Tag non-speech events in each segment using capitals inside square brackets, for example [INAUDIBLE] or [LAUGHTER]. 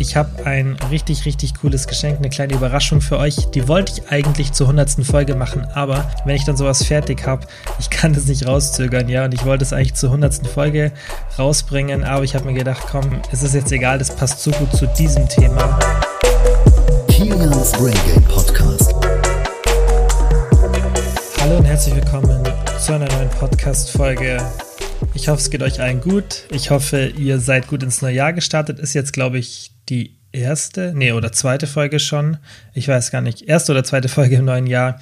Ich habe ein richtig, richtig cooles Geschenk, eine kleine Überraschung für euch. Die wollte ich eigentlich zur 100. Folge machen, aber wenn ich dann sowas fertig habe, ich kann das nicht rauszögern, ja. Und ich wollte es eigentlich zur 100. Folge rausbringen, aber ich habe mir gedacht, komm, es ist jetzt egal, das passt so gut zu diesem Thema. Kilians Brain Game Podcast. Hallo und herzlich willkommen zu einer neuen Podcast-Folge ich hoffe, es geht euch allen gut. Ich hoffe, ihr seid gut ins neue Jahr gestartet. Ist jetzt, glaube ich, die erste, nee, oder zweite Folge schon. Ich weiß gar nicht. Erste oder zweite Folge im neuen Jahr.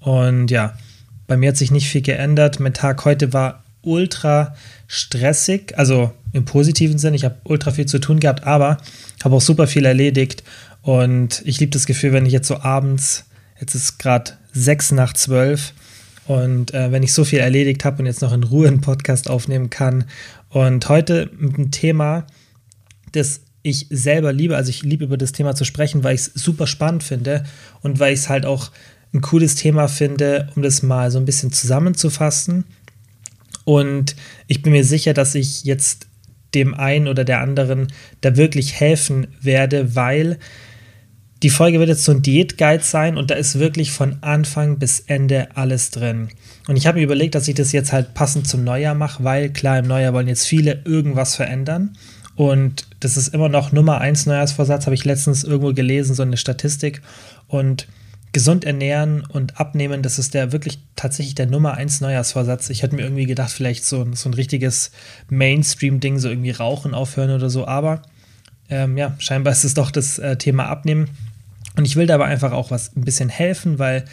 Und ja, bei mir hat sich nicht viel geändert. Mein Tag heute war ultra stressig, also im positiven Sinn. Ich habe ultra viel zu tun gehabt, aber habe auch super viel erledigt. Und ich liebe das Gefühl, wenn ich jetzt so abends, jetzt ist gerade sechs nach zwölf, und äh, wenn ich so viel erledigt habe und jetzt noch in Ruhe einen Podcast aufnehmen kann. Und heute mit einem Thema, das ich selber liebe, also ich liebe über das Thema zu sprechen, weil ich es super spannend finde und weil ich es halt auch ein cooles Thema finde, um das mal so ein bisschen zusammenzufassen. Und ich bin mir sicher, dass ich jetzt dem einen oder der anderen da wirklich helfen werde, weil die Folge wird jetzt so ein Diätguide sein und da ist wirklich von Anfang bis Ende alles drin. Und ich habe mir überlegt, dass ich das jetzt halt passend zum Neujahr mache, weil klar, im Neujahr wollen jetzt viele irgendwas verändern. Und das ist immer noch Nummer eins Neujahrsvorsatz, habe ich letztens irgendwo gelesen, so eine Statistik. Und gesund ernähren und abnehmen, das ist der wirklich tatsächlich der Nummer eins Neujahrsvorsatz. Ich hätte mir irgendwie gedacht, vielleicht so, so ein richtiges Mainstream-Ding, so irgendwie Rauchen aufhören oder so. Aber ähm, ja, scheinbar ist es doch das äh, Thema Abnehmen. Und ich will dabei einfach auch was ein bisschen helfen, weil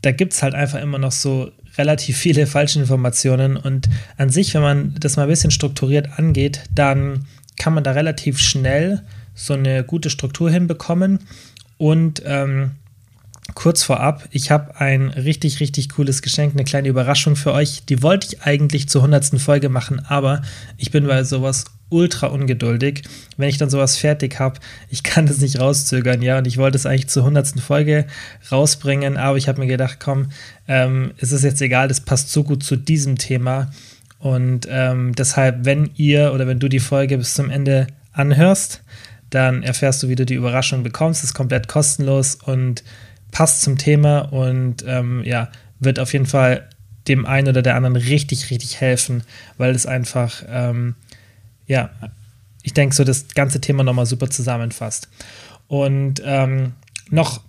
da gibt es halt einfach immer noch so relativ viele falsche Informationen. Und an sich, wenn man das mal ein bisschen strukturiert angeht, dann kann man da relativ schnell so eine gute Struktur hinbekommen. Und ähm, kurz vorab, ich habe ein richtig, richtig cooles Geschenk, eine kleine Überraschung für euch. Die wollte ich eigentlich zur 100. Folge machen, aber ich bin bei sowas ultra ungeduldig, wenn ich dann sowas fertig habe. Ich kann das nicht rauszögern, ja, und ich wollte es eigentlich zur 100. Folge rausbringen, aber ich habe mir gedacht, komm, ähm, es ist jetzt egal, das passt so gut zu diesem Thema. Und ähm, deshalb, wenn ihr oder wenn du die Folge bis zum Ende anhörst, dann erfährst du, wie du die Überraschung bekommst. Das ist komplett kostenlos und passt zum Thema und ähm, ja, wird auf jeden Fall dem einen oder der anderen richtig, richtig helfen, weil es einfach ähm, ja, ich denke, so das ganze Thema nochmal super zusammenfasst. Und ähm, noch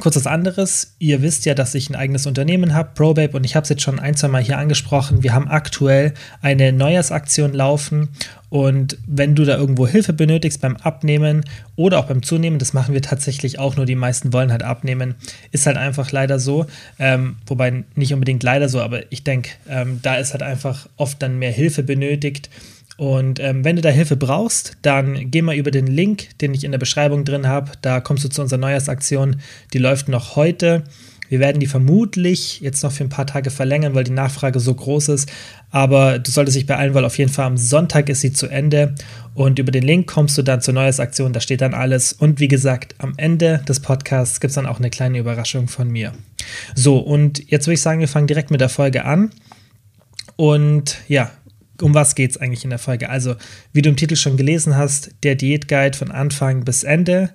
kurz was anderes. Ihr wisst ja, dass ich ein eigenes Unternehmen habe, ProBabe, und ich habe es jetzt schon ein, zwei Mal hier angesprochen. Wir haben aktuell eine Neujahrsaktion laufen. Und wenn du da irgendwo Hilfe benötigst beim Abnehmen oder auch beim Zunehmen, das machen wir tatsächlich auch, nur die meisten wollen halt abnehmen, ist halt einfach leider so. Ähm, wobei nicht unbedingt leider so, aber ich denke, ähm, da ist halt einfach oft dann mehr Hilfe benötigt. Und ähm, wenn du da Hilfe brauchst, dann geh mal über den Link, den ich in der Beschreibung drin habe. Da kommst du zu unserer Neujahrsaktion. Die läuft noch heute. Wir werden die vermutlich jetzt noch für ein paar Tage verlängern, weil die Nachfrage so groß ist. Aber du solltest dich beeilen, weil auf jeden Fall am Sonntag ist sie zu Ende. Und über den Link kommst du dann zur Neujahrsaktion. Da steht dann alles. Und wie gesagt, am Ende des Podcasts gibt es dann auch eine kleine Überraschung von mir. So, und jetzt würde ich sagen, wir fangen direkt mit der Folge an. Und ja, um was geht es eigentlich in der Folge? Also, wie du im Titel schon gelesen hast, der Diätguide von Anfang bis Ende.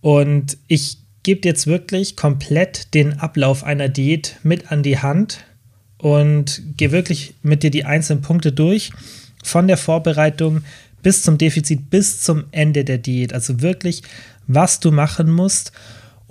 Und ich gebe dir jetzt wirklich komplett den Ablauf einer Diät mit an die Hand und gehe wirklich mit dir die einzelnen Punkte durch, von der Vorbereitung bis zum Defizit, bis zum Ende der Diät. Also wirklich, was du machen musst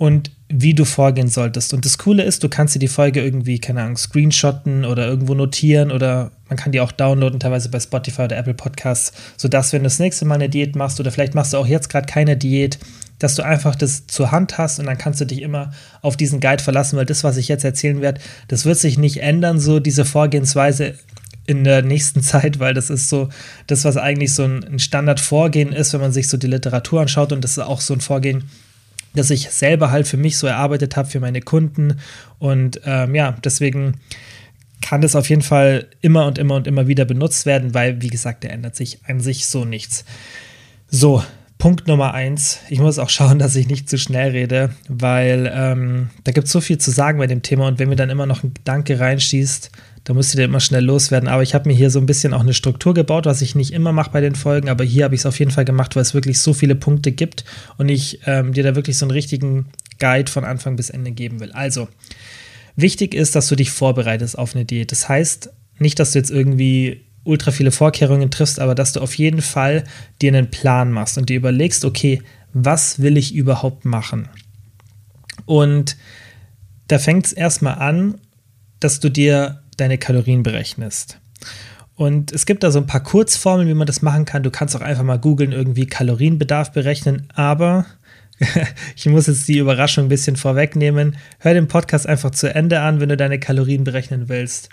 und wie du vorgehen solltest. Und das Coole ist, du kannst dir die Folge irgendwie, keine Ahnung, screenshotten oder irgendwo notieren oder man kann die auch downloaden, teilweise bei Spotify oder Apple Podcasts, sodass, wenn du das nächste Mal eine Diät machst oder vielleicht machst du auch jetzt gerade keine Diät, dass du einfach das zur Hand hast und dann kannst du dich immer auf diesen Guide verlassen, weil das, was ich jetzt erzählen werde, das wird sich nicht ändern, so diese Vorgehensweise in der nächsten [LAUGHS] Zeit, weil das ist so das, was eigentlich so ein Standardvorgehen ist, wenn man sich so die Literatur anschaut und das ist auch so ein Vorgehen, das ich selber halt für mich so erarbeitet habe, für meine Kunden. Und ähm, ja, deswegen kann das auf jeden Fall immer und immer und immer wieder benutzt werden, weil, wie gesagt, der ändert sich an sich so nichts. So, Punkt Nummer eins. Ich muss auch schauen, dass ich nicht zu schnell rede, weil ähm, da gibt es so viel zu sagen bei dem Thema und wenn mir dann immer noch ein Gedanke reinschießt, Da musst du dir immer schnell loswerden. Aber ich habe mir hier so ein bisschen auch eine Struktur gebaut, was ich nicht immer mache bei den Folgen. Aber hier habe ich es auf jeden Fall gemacht, weil es wirklich so viele Punkte gibt und ich ähm, dir da wirklich so einen richtigen Guide von Anfang bis Ende geben will. Also, wichtig ist, dass du dich vorbereitest auf eine Diät. Das heißt nicht, dass du jetzt irgendwie ultra viele Vorkehrungen triffst, aber dass du auf jeden Fall dir einen Plan machst und dir überlegst, okay, was will ich überhaupt machen? Und da fängt es erstmal an, dass du dir deine Kalorien berechnest. Und es gibt da so ein paar Kurzformeln, wie man das machen kann. Du kannst auch einfach mal googeln, irgendwie Kalorienbedarf berechnen, aber [LAUGHS] ich muss jetzt die Überraschung ein bisschen vorwegnehmen. Hör den Podcast einfach zu Ende an, wenn du deine Kalorien berechnen willst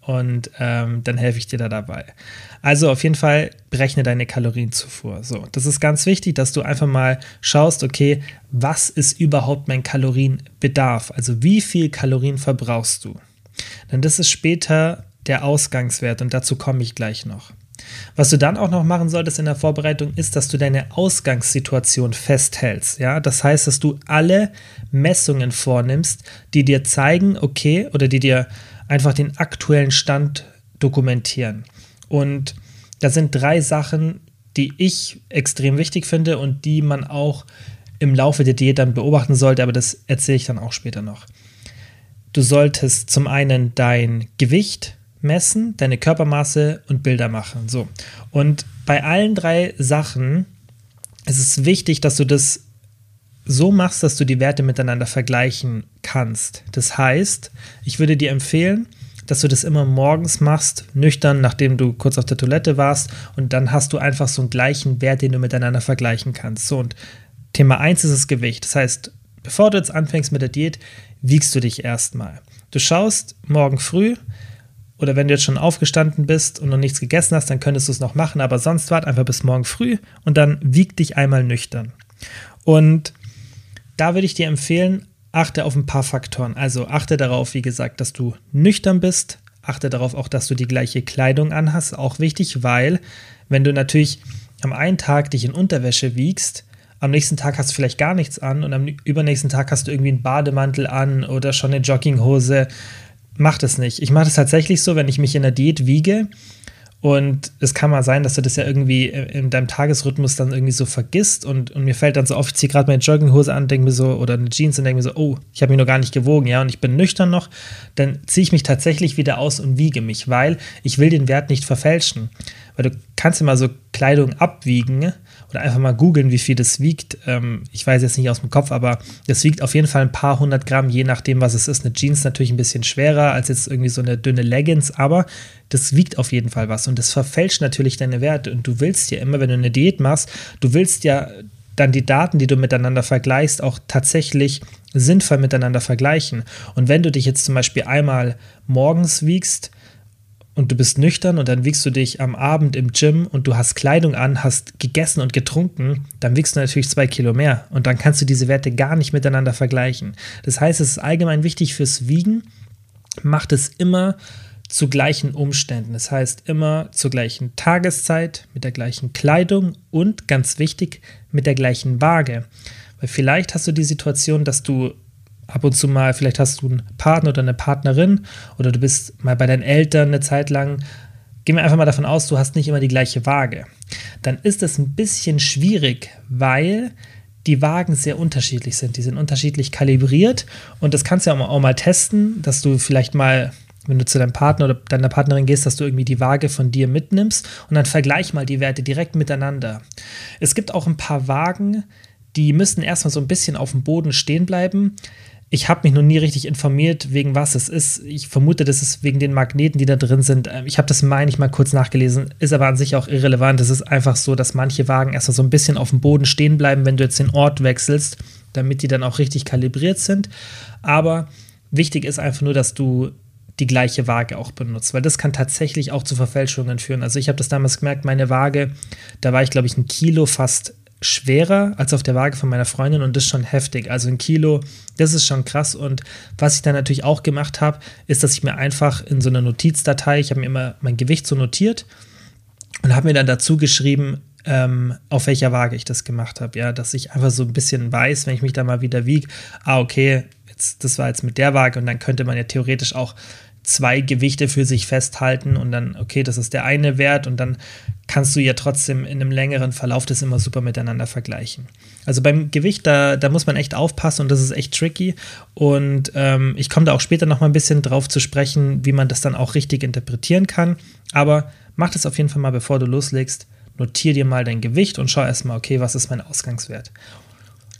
und ähm, dann helfe ich dir da dabei. Also auf jeden Fall berechne deine Kalorienzufuhr. So, das ist ganz wichtig, dass du einfach mal schaust, okay, was ist überhaupt mein Kalorienbedarf? Also wie viel Kalorien verbrauchst du? Denn das ist später der Ausgangswert und dazu komme ich gleich noch. Was du dann auch noch machen solltest in der Vorbereitung ist, dass du deine Ausgangssituation festhältst. Ja, das heißt, dass du alle Messungen vornimmst, die dir zeigen, okay, oder die dir einfach den aktuellen Stand dokumentieren. Und da sind drei Sachen, die ich extrem wichtig finde und die man auch im Laufe der Diät dann beobachten sollte, aber das erzähle ich dann auch später noch. Du solltest zum einen dein Gewicht messen, deine Körpermaße und Bilder machen. So. Und bei allen drei Sachen ist es wichtig, dass du das so machst, dass du die Werte miteinander vergleichen kannst. Das heißt, ich würde dir empfehlen, dass du das immer morgens machst, nüchtern, nachdem du kurz auf der Toilette warst und dann hast du einfach so einen gleichen Wert, den du miteinander vergleichen kannst. So und Thema 1 ist das Gewicht. Das heißt, bevor du jetzt anfängst mit der Diät, wiegst du dich erstmal. Du schaust morgen früh oder wenn du jetzt schon aufgestanden bist und noch nichts gegessen hast, dann könntest du es noch machen, aber sonst wart einfach bis morgen früh und dann wieg dich einmal nüchtern. Und da würde ich dir empfehlen, achte auf ein paar Faktoren. Also achte darauf, wie gesagt, dass du nüchtern bist. Achte darauf auch, dass du die gleiche Kleidung anhast. Auch wichtig, weil wenn du natürlich am einen Tag dich in Unterwäsche wiegst, am nächsten Tag hast du vielleicht gar nichts an und am übernächsten Tag hast du irgendwie einen Bademantel an oder schon eine Jogginghose. Mach das nicht. Ich mache das tatsächlich so, wenn ich mich in der Diät wiege und es kann mal sein, dass du das ja irgendwie in deinem Tagesrhythmus dann irgendwie so vergisst und, und mir fällt dann so oft, ich ziehe gerade meine Jogginghose an, denke mir so, oder eine Jeans und denke mir so, oh, ich habe mich noch gar nicht gewogen, ja, und ich bin nüchtern noch, dann ziehe ich mich tatsächlich wieder aus und wiege mich, weil ich will den Wert nicht verfälschen. Weil du kannst immer so Kleidung abwiegen oder einfach mal googeln, wie viel das wiegt. Ähm, ich weiß jetzt nicht aus dem Kopf, aber das wiegt auf jeden Fall ein paar hundert Gramm, je nachdem, was es ist. Eine Jeans natürlich ein bisschen schwerer als jetzt irgendwie so eine dünne Leggings, aber das wiegt auf jeden Fall was und das verfälscht natürlich deine Werte. Und du willst ja immer, wenn du eine Diät machst, du willst ja dann die Daten, die du miteinander vergleichst, auch tatsächlich sinnvoll miteinander vergleichen. Und wenn du dich jetzt zum Beispiel einmal morgens wiegst, und du bist nüchtern und dann wiegst du dich am Abend im Gym und du hast Kleidung an, hast gegessen und getrunken, dann wiegst du natürlich zwei Kilo mehr und dann kannst du diese Werte gar nicht miteinander vergleichen. Das heißt, es ist allgemein wichtig fürs Wiegen, macht es immer zu gleichen Umständen. Das heißt immer zur gleichen Tageszeit, mit der gleichen Kleidung und ganz wichtig, mit der gleichen Waage. Weil vielleicht hast du die Situation, dass du ab und zu mal, vielleicht hast du einen Partner oder eine Partnerin oder du bist mal bei deinen Eltern eine Zeit lang. Gehen wir einfach mal davon aus, du hast nicht immer die gleiche Waage. Dann ist es ein bisschen schwierig, weil die Wagen sehr unterschiedlich sind. Die sind unterschiedlich kalibriert und das kannst du ja auch mal testen, dass du vielleicht mal, wenn du zu deinem Partner oder deiner Partnerin gehst, dass du irgendwie die Waage von dir mitnimmst und dann vergleich mal die Werte direkt miteinander. Es gibt auch ein paar Wagen, die müssen erstmal so ein bisschen auf dem Boden stehen bleiben. Ich habe mich noch nie richtig informiert, wegen was es ist. Ich vermute, das ist wegen den Magneten, die da drin sind. Ähm, ich habe das, meine ich, mal kurz nachgelesen, ist aber an sich auch irrelevant. Es ist einfach so, dass manche Wagen erstmal so ein bisschen auf dem Boden stehen bleiben, wenn du jetzt den Ort wechselst, damit die dann auch richtig kalibriert sind. Aber wichtig ist einfach nur, dass du die gleiche Waage auch benutzt, weil das kann tatsächlich auch zu Verfälschungen führen. Also ich habe das damals gemerkt, meine Waage, da war ich glaube ich ein Kilo fast schwerer als auf der Waage von meiner Freundin und das ist schon heftig. Also ein Kilo, das ist schon krass. Und was ich dann natürlich auch gemacht habe, ist, dass ich mir einfach in so einer Notizdatei, ich habe mir immer mein Gewicht so notiert und habe mir dann dazu geschrieben, ähm, auf welcher Waage ich das gemacht habe. Ja, dass ich einfach so ein bisschen weiß, wenn ich mich da mal wieder wiege, ah, okay, jetzt, das war jetzt mit der Waage und dann könnte man ja theoretisch auch zwei Gewichte für sich festhalten und dann, okay, das ist der eine Wert und dann kannst du ja trotzdem in einem längeren Verlauf das immer super miteinander vergleichen. Also beim Gewicht, da, da muss man echt aufpassen und das ist echt tricky. Und ähm, ich komme da auch später noch mal ein bisschen drauf zu sprechen, wie man das dann auch richtig interpretieren kann. Aber mach das auf jeden Fall mal, bevor du loslegst. Notier dir mal dein Gewicht und schau erstmal, okay, was ist mein Ausgangswert.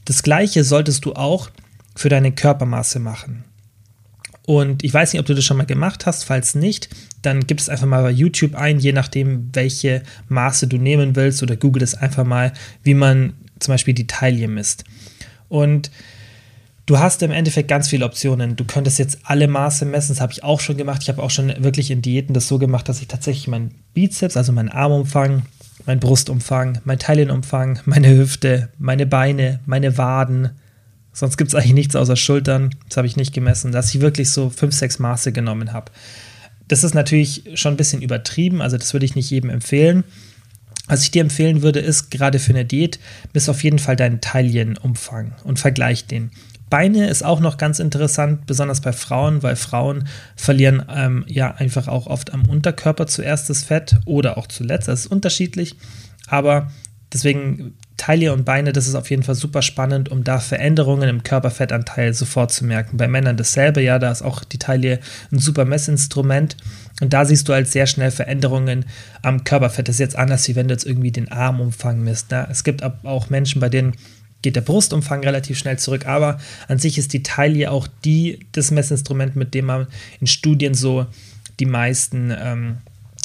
Das gleiche solltest du auch für deine Körpermaße machen. Und ich weiß nicht, ob du das schon mal gemacht hast. Falls nicht, dann gib es einfach mal bei YouTube ein, je nachdem, welche Maße du nehmen willst, oder google es einfach mal, wie man zum Beispiel die Taille misst. Und du hast im Endeffekt ganz viele Optionen. Du könntest jetzt alle Maße messen, das habe ich auch schon gemacht. Ich habe auch schon wirklich in Diäten das so gemacht, dass ich tatsächlich meinen Bizeps, also meinen Armumfang, meinen Brustumfang, meinen Taillenumfang, meine Hüfte, meine Beine, meine Waden, Sonst gibt es eigentlich nichts außer Schultern. Das habe ich nicht gemessen, dass ich wirklich so fünf, sechs Maße genommen habe. Das ist natürlich schon ein bisschen übertrieben, also das würde ich nicht jedem empfehlen. Was ich dir empfehlen würde, ist gerade für eine Diät, bis auf jeden Fall deinen Taillenumfang und vergleich den. Beine ist auch noch ganz interessant, besonders bei Frauen, weil Frauen verlieren ähm, ja einfach auch oft am Unterkörper zuerst das Fett oder auch zuletzt. Das ist unterschiedlich, aber deswegen Taille und Beine, das ist auf jeden Fall super spannend, um da Veränderungen im Körperfettanteil sofort zu merken. Bei Männern dasselbe, ja, da ist auch die Taille ein super Messinstrument. Und da siehst du halt sehr schnell Veränderungen am Körperfett. Das ist jetzt anders, wie wenn du jetzt irgendwie den Armumfang misst. Ne? Es gibt auch Menschen, bei denen geht der Brustumfang relativ schnell zurück, aber an sich ist die Taille auch die, das Messinstrument, mit dem man in Studien so die meisten ähm,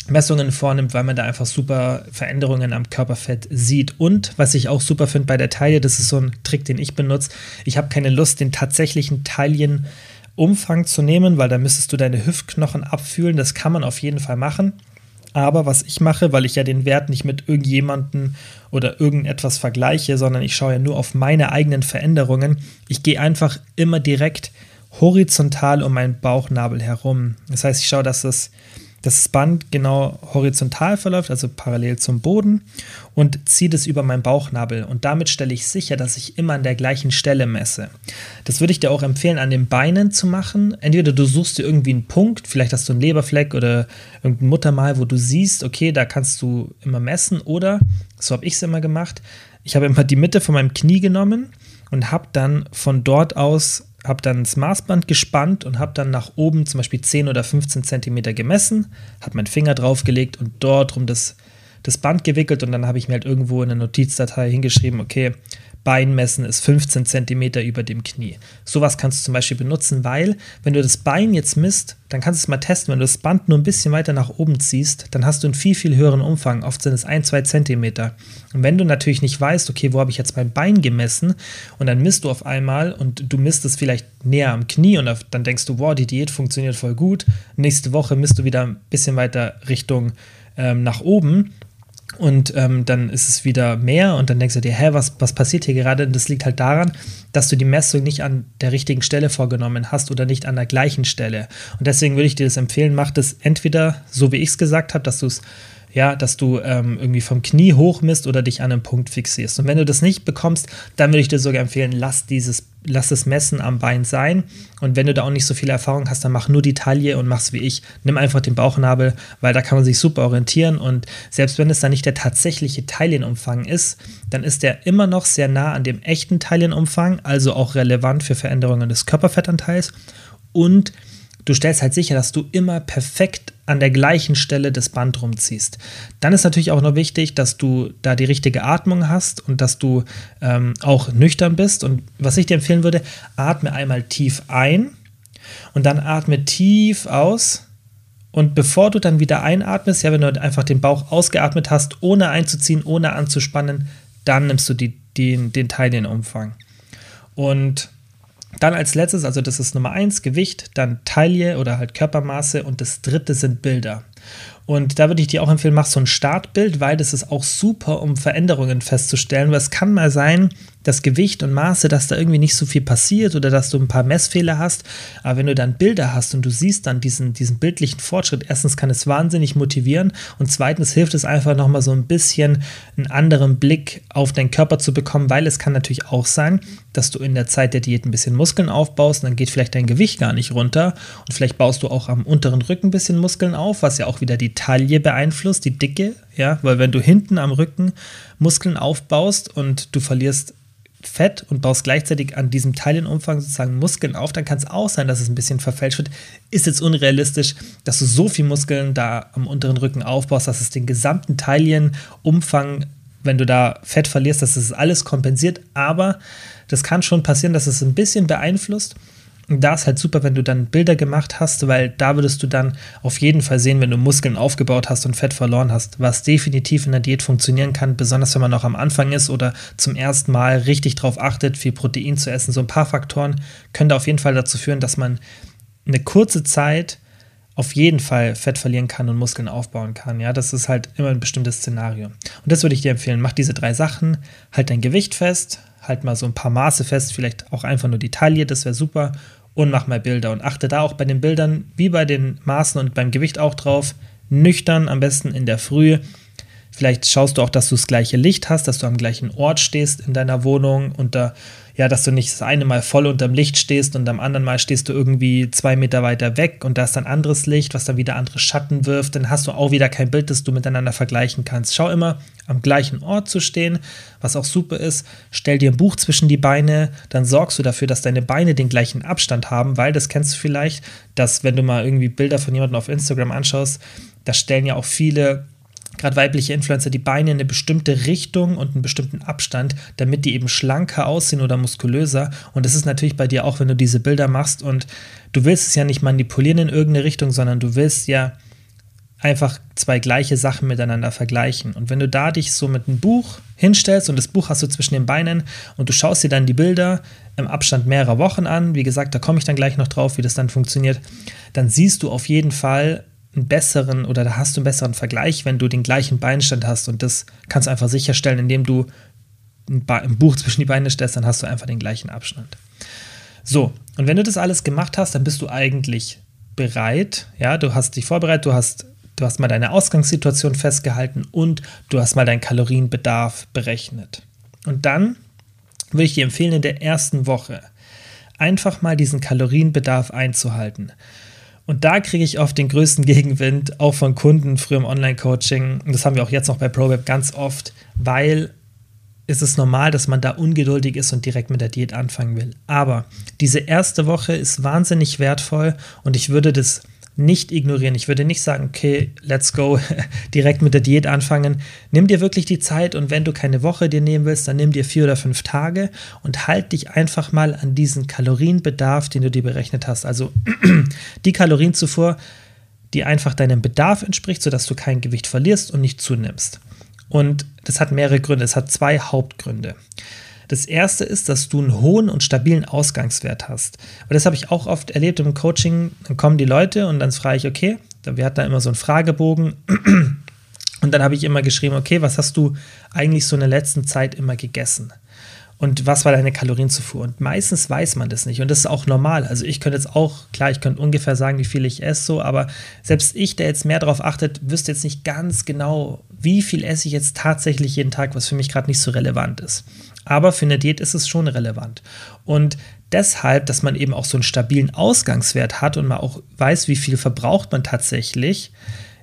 Messungen vornimmt, weil man da einfach super Veränderungen am Körperfett sieht. Und was ich auch super finde bei der Taille, das ist so ein Trick, den ich benutze. Ich habe keine Lust, den tatsächlichen Taillenumfang zu nehmen, weil da müsstest du deine Hüftknochen abfühlen. Das kann man auf jeden Fall machen. Aber was ich mache, weil ich ja den Wert nicht mit irgendjemandem oder irgendetwas vergleiche, sondern ich schaue ja nur auf meine eigenen Veränderungen, ich gehe einfach immer direkt horizontal um meinen Bauchnabel herum. Das heißt, ich schaue, dass das das Band genau horizontal verläuft, also parallel zum Boden und ziehe das über meinen Bauchnabel. Und damit stelle ich sicher, dass ich immer an der gleichen Stelle messe. Das würde ich dir auch empfehlen, an den Beinen zu machen. Entweder du suchst dir irgendwie einen Punkt, vielleicht hast du einen Leberfleck oder irgendein Muttermal, wo du siehst, okay, da kannst du immer messen. Oder, so habe ich es immer gemacht, ich habe immer die Mitte von meinem Knie genommen und habe dann von dort aus habe dann das Maßband gespannt und habe dann nach oben zum Beispiel 10 oder 15 Zentimeter gemessen, habe meinen Finger draufgelegt und dort rum das, das Band gewickelt und dann habe ich mir halt irgendwo in eine Notizdatei hingeschrieben, okay, Bein messen ist 15 cm über dem Knie. Sowas kannst du zum Beispiel benutzen, weil wenn du das Bein jetzt misst, dann kannst du es mal testen. Wenn du das Band nur ein bisschen weiter nach oben ziehst, dann hast du einen viel, viel höheren Umfang. Oft sind es 1, 2 cm. Und wenn du natürlich nicht weißt, okay, wo habe ich jetzt mein Bein gemessen und dann misst du auf einmal und du misst es vielleicht näher am Knie und dann denkst du, wow, die Diät funktioniert voll gut. Nächste Woche misst du wieder ein bisschen weiter Richtung ähm, nach oben und ähm, dann ist es wieder mehr und dann denkst du dir, hä, was, was passiert hier gerade? Und das liegt halt daran, dass du die Messung nicht an der richtigen Stelle vorgenommen hast oder nicht an der gleichen Stelle. Und deswegen würde ich dir das empfehlen, mach das entweder so, wie ich es gesagt habe, dass du es ja, dass du ähm, irgendwie vom Knie hoch misst oder dich an einem Punkt fixierst. Und wenn du das nicht bekommst, dann würde ich dir sogar empfehlen, lass dieses, lass das Messen am Bein sein. Und wenn du da auch nicht so viel Erfahrung hast, dann mach nur die Taille und mach's wie ich. Nimm einfach den Bauchnabel, weil da kann man sich super orientieren. Und selbst wenn es dann nicht der tatsächliche Taillenumfang ist, dann ist der immer noch sehr nah an dem echten Taillenumfang, also auch relevant für Veränderungen des Körperfettanteils. Und du stellst halt sicher, dass du immer perfekt an der gleichen Stelle das Band rumziehst. Dann ist natürlich auch noch wichtig, dass du da die richtige Atmung hast und dass du ähm, auch nüchtern bist. Und was ich dir empfehlen würde, atme einmal tief ein und dann atme tief aus. Und bevor du dann wieder einatmest, ja, wenn du einfach den Bauch ausgeatmet hast, ohne einzuziehen, ohne anzuspannen, dann nimmst du die, den, den Teil, den Umfang. Und dann als letztes, also das ist Nummer eins, Gewicht, dann Taille oder halt Körpermaße und das dritte sind Bilder. Und da würde ich dir auch empfehlen, mach so ein Startbild, weil das ist auch super, um Veränderungen festzustellen. Weil es kann mal sein, das Gewicht und Maße, dass da irgendwie nicht so viel passiert oder dass du ein paar Messfehler hast. Aber wenn du dann Bilder hast und du siehst dann diesen, diesen bildlichen Fortschritt, erstens kann es wahnsinnig motivieren und zweitens hilft es einfach nochmal so ein bisschen einen anderen Blick auf deinen Körper zu bekommen, weil es kann natürlich auch sein, dass du in der Zeit der Diät ein bisschen Muskeln aufbaust und dann geht vielleicht dein Gewicht gar nicht runter und vielleicht baust du auch am unteren Rücken ein bisschen Muskeln auf, was ja auch wieder die Taille beeinflusst, die Dicke, ja, weil wenn du hinten am Rücken Muskeln aufbaust und du verlierst Fett und baust gleichzeitig an diesem Teilenumfang sozusagen Muskeln auf, dann kann es auch sein, dass es ein bisschen verfälscht wird. Ist jetzt unrealistisch, dass du so viel Muskeln da am unteren Rücken aufbaust, dass es den gesamten Teilenumfang, wenn du da Fett verlierst, dass es alles kompensiert. Aber das kann schon passieren, dass es ein bisschen beeinflusst da ist halt super, wenn du dann Bilder gemacht hast, weil da würdest du dann auf jeden Fall sehen, wenn du Muskeln aufgebaut hast und Fett verloren hast, was definitiv in der Diät funktionieren kann, besonders wenn man noch am Anfang ist oder zum ersten Mal richtig darauf achtet, viel Protein zu essen. So ein paar Faktoren können da auf jeden Fall dazu führen, dass man eine kurze Zeit auf jeden Fall Fett verlieren kann und Muskeln aufbauen kann. Ja, das ist halt immer ein bestimmtes Szenario. Und das würde ich dir empfehlen. Mach diese drei Sachen, halt dein Gewicht fest, halt mal so ein paar Maße fest, vielleicht auch einfach nur die Taille, das wäre super und mach mal Bilder. Und achte da auch bei den Bildern, wie bei den Maßen und beim Gewicht auch drauf, nüchtern, am besten in der Früh. Vielleicht schaust du auch, dass du das gleiche Licht hast, dass du am gleichen Ort stehst in deiner Wohnung und da ja, dass du nicht das eine Mal voll unterm Licht stehst und am anderen Mal stehst du irgendwie zwei Meter weiter weg und da ist dann anderes Licht, was dann wieder andere Schatten wirft, dann hast du auch wieder kein Bild, das du miteinander vergleichen kannst. Schau immer, am gleichen Ort zu stehen, was auch super ist. Stell dir ein Buch zwischen die Beine, dann sorgst du dafür, dass deine Beine den gleichen Abstand haben, weil das kennst du vielleicht, dass wenn du mal irgendwie Bilder von jemandem auf Instagram anschaust, da stellen ja auch viele gerade weibliche Influencer die Beine in eine bestimmte Richtung und einen bestimmten Abstand, damit die eben schlanker aussehen oder muskulöser. Und das ist natürlich bei dir auch, wenn du diese Bilder machst und du willst es ja nicht manipulieren in irgendeine Richtung, sondern du willst ja einfach zwei gleiche Sachen miteinander vergleichen. Und wenn du da dich so mit einem Buch hinstellst und das Buch hast du zwischen den Beinen und du schaust dir dann die Bilder im Abstand mehrerer Wochen an, wie gesagt, da komme ich dann gleich noch drauf, wie das dann funktioniert, dann siehst du auf jeden Fall, einen besseren oder da hast du einen besseren Vergleich, wenn du den gleichen Beinstand hast und das kannst du einfach sicherstellen, indem du ein Buch zwischen die Beine stellst, dann hast du einfach den gleichen Abstand. So, und wenn du das alles gemacht hast, dann bist du eigentlich bereit, ja, du hast dich vorbereitet, du hast du hast mal deine Ausgangssituation festgehalten und du hast mal deinen Kalorienbedarf berechnet. Und dann würde ich dir empfehlen, in der ersten Woche einfach mal diesen Kalorienbedarf einzuhalten. Und da kriege ich oft den größten [LAUGHS] Gegenwind, auch von Kunden früher im Online-Coaching. Und das haben wir auch jetzt noch bei ProWeb ganz oft, weil es ist normal, dass man da ungeduldig ist und direkt mit der Diät anfangen will. Aber diese erste Woche ist wahnsinnig wertvoll und ich würde das nicht ignorieren. Ich würde nicht sagen, okay, let's go, [LAUGHS] direkt mit der Diät anfangen. Nimm dir wirklich die Zeit und wenn du keine Woche dir nehmen willst, dann nimm dir vier oder fünf Tage und halt dich einfach mal an diesen Kalorienbedarf, den du dir berechnet hast. Also [CLEARS THROAT] die Kalorienzufuhr, die einfach deinem Bedarf entspricht, sodass du kein Gewicht verlierst und nicht zunimmst. Und das hat mehrere Gründe. Es hat zwei Hauptgründe. Das erste ist, dass du einen hohen und stabilen Ausgangswert hast. Und das habe ich auch oft erlebt im Coaching. Dann kommen die Leute und dann frage ich, okay, wir hatten da immer so einen Fragebogen. Und dann habe ich immer geschrieben, okay, was hast du eigentlich so in der letzten Zeit immer gegessen? Und was war deine Kalorienzufuhr? Und meistens weiß man das nicht. Und das ist auch normal. Also ich könnte jetzt auch, klar, ich könnte ungefähr sagen, wie viel ich esse, so, aber selbst ich, der jetzt mehr darauf achtet, wüsste jetzt nicht ganz genau, wie viel esse ich jetzt tatsächlich jeden Tag, was für mich gerade nicht so relevant ist. Aber für eine Diät ist es schon relevant. Und deshalb, dass man eben auch so einen stabilen Ausgangswert hat und man auch weiß, wie viel verbraucht man tatsächlich,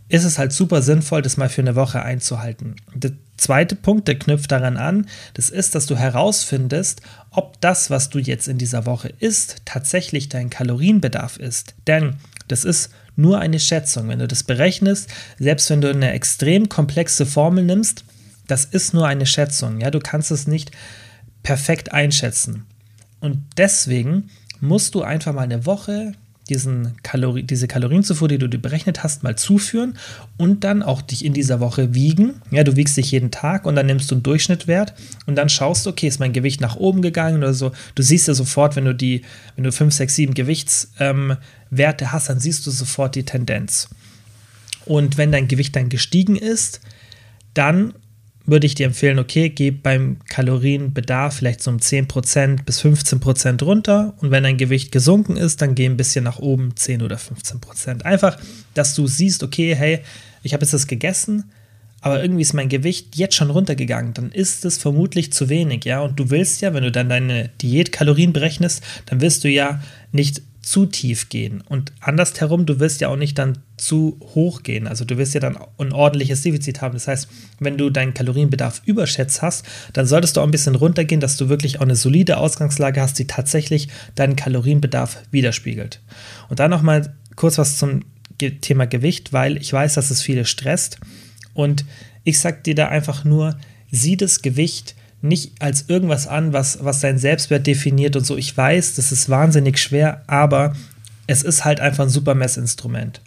ist es halt super sinnvoll, das mal für eine Woche einzuhalten. Der zweite Punkt, der knüpft daran an, das ist, dass du herausfindest, ob das, was du jetzt in dieser Woche isst, tatsächlich dein Kalorienbedarf ist. Denn das ist nur eine Schätzung. Wenn du das berechnest, selbst wenn du eine extrem komplexe Formel nimmst, das ist nur eine Schätzung. Ja, du kannst es nicht perfekt einschätzen. Und deswegen musst du einfach mal eine Woche diesen Kalori diese Kalorienzufuhr, die du dir berechnet hast, mal zuführen und dann auch dich in dieser Woche wiegen. Ja, du wiegst dich jeden Tag und dann nimmst du einen Durchschnittwert und dann schaust du, okay, ist mein Gewicht nach oben gegangen oder so. Du siehst ja sofort, wenn du die, wenn du 5, 6, 7 Gewichtswerte ähm, hast, dann siehst du sofort die Tendenz. Und wenn dein Gewicht dann gestiegen ist, dann würde ich dir empfehlen, okay, geh beim Kalorienbedarf vielleicht so um 10% bis 15% runter und wenn dein Gewicht gesunken ist, dann geh ein bisschen nach oben, 10 oder 15%. Einfach, dass du siehst, okay, hey, ich habe jetzt das gegessen, aber irgendwie ist mein Gewicht jetzt schon runtergegangen, dann ist es vermutlich zu wenig, ja. Und du willst ja, wenn du dann deine Diätkalorien berechnest, dann wirst du ja nicht zu tief gehen. Und andersherum, du wirst ja auch nicht dann zu hoch gehen. Also du wirst ja dann ein ordentliches Defizit haben. Das heißt, wenn du deinen Kalorienbedarf überschätzt hast, dann solltest du auch ein bisschen runtergehen, dass du wirklich auch eine solide Ausgangslage hast, die tatsächlich deinen Kalorienbedarf widerspiegelt. Und dann nochmal kurz was zum Thema Gewicht, weil ich weiß, dass es viele stresst. Und ich sag dir da einfach nur, sieh das Gewicht nicht als irgendwas an, was, was dein Selbstwert definiert und so. Ich weiß, das ist wahnsinnig schwer, aber es ist halt einfach ein super Messinstrument.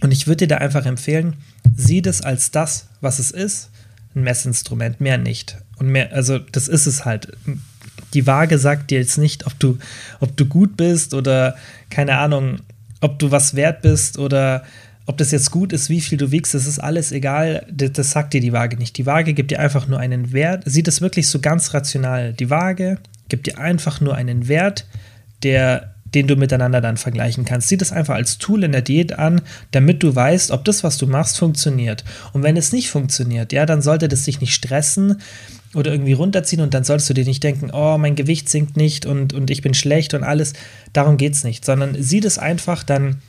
Und ich würde dir da einfach empfehlen, sieh das als das, was es ist, ein Messinstrument, mehr nicht. Und mehr, also das ist es halt. Die Waage sagt dir jetzt nicht, ob du, ob du gut bist oder keine Ahnung, ob du was wert bist oder ob das jetzt gut ist, wie viel du wiegst, das ist alles egal. Das, das, sagt dir die Waage nicht. Die Waage gibt dir einfach nur einen Wert. Sieht es wirklich so ganz rational. Die Waage gibt dir einfach nur einen Wert, der, den du miteinander dann vergleichen kannst. Sieh das einfach als Tool in der Diät an, damit du weißt, ob das, was du machst, funktioniert. Und wenn es nicht funktioniert, ja, dann sollte das dich nicht stressen oder irgendwie runterziehen und dann solltest du dir nicht denken, oh, mein Gewicht sinkt nicht und, und ich bin schlecht und alles. Darum geht es nicht, sondern sieh das einfach dann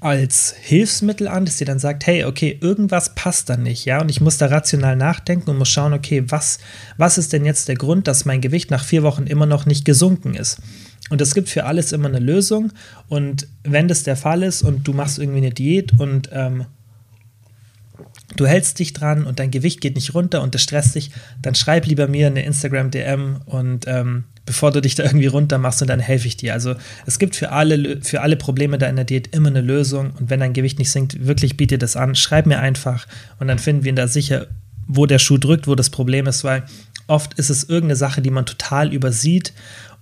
als Hilfsmittel an, dass dir dann sagt, hey, okay, irgendwas passt da nicht, ja, und ich muss da rational nachdenken und muss schauen, okay, was, was ist denn jetzt der Grund, dass mein Gewicht nach vier Wochen immer noch nicht gesunken ist? Und es gibt für alles immer eine Lösung. Und wenn das der Fall ist und du machst irgendwie eine Diät und ähm, du hältst dich dran und dein Gewicht geht nicht runter und das stresst dich, dann schreib lieber mir eine Instagram-DM und ähm, bevor du dich da irgendwie runter machst und dann helfe ich dir. Also es gibt für alle, für alle Probleme da in der Diät immer eine Lösung und wenn dein Gewicht nicht sinkt, wirklich biete das an, schreib mir einfach und dann finden wir da sicher, wo der Schuh drückt, wo das Problem ist, weil oft ist es irgendeine Sache, die man total übersieht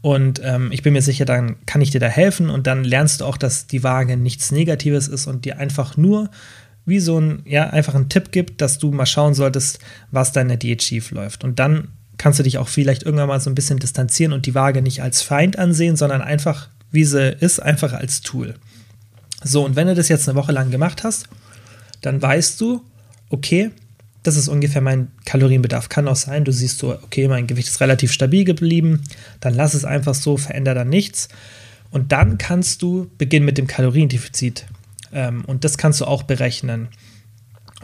und ähm, ich bin mir sicher, dann kann ich dir da helfen und dann lernst du auch, dass die Waage nichts Negatives ist und dir einfach nur wie so ein, ja, einfach ein Tipp gibt, dass du mal schauen solltest, was deine Diät schief läuft. Und dann kannst du dich auch vielleicht irgendwann mal so ein bisschen distanzieren und die Waage nicht als Feind ansehen, sondern einfach, wie sie ist, einfach als Tool. So, und wenn du das jetzt eine Woche lang gemacht hast, dann weißt du, okay, das ist ungefähr mein Kalorienbedarf. Kann auch sein, du siehst so, okay, mein Gewicht ist relativ stabil geblieben, dann lass es einfach so, veränder dann nichts. Und dann kannst du beginnen mit dem Kaloriendefizit. Ähm, und das kannst du auch berechnen.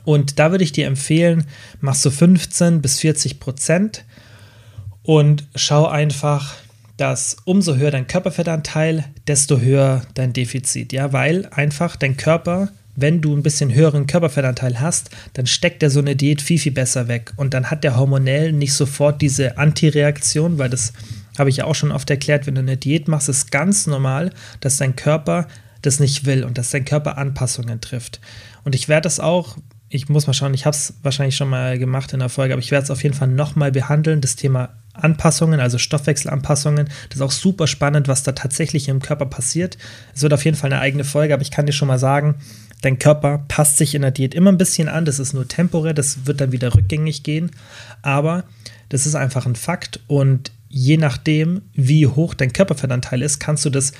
Und da würde ich dir empfehlen, machst du 15 bis 40 Prozent und schau einfach, dass umso höher dein Körperfettanteil, desto höher dein Defizit. Ja, weil einfach dein Körper, wenn du ein bisschen höheren Körperfettanteil hast, dann steckt er so eine Diät viel, viel besser weg. Und dann hat der hormonell nicht sofort diese Antireaktion, weil das habe ich ja auch schon oft erklärt, wenn du eine Diät machst, ist ganz normal, dass dein Körper das nicht will und dass dein Körper Anpassungen trifft. Und ich werde das auch, ich muss mal schauen, ich habe es wahrscheinlich schon mal gemacht in der Folge, aber ich werde es auf jeden Fall nochmal behandeln, das Thema Anpassungen, also Stoffwechselanpassungen. Das ist auch super spannend, was da tatsächlich im Körper passiert. Es wird auf jeden Fall eine eigene Folge, aber ich kann dir schon mal sagen, dein Körper passt sich in der Diät immer ein bisschen an. Das ist nur temporär, das wird dann wieder rückgängig gehen. Aber das ist einfach ein Fakt und je nachdem, wie hoch dein Körperfettanteil ist, kannst du das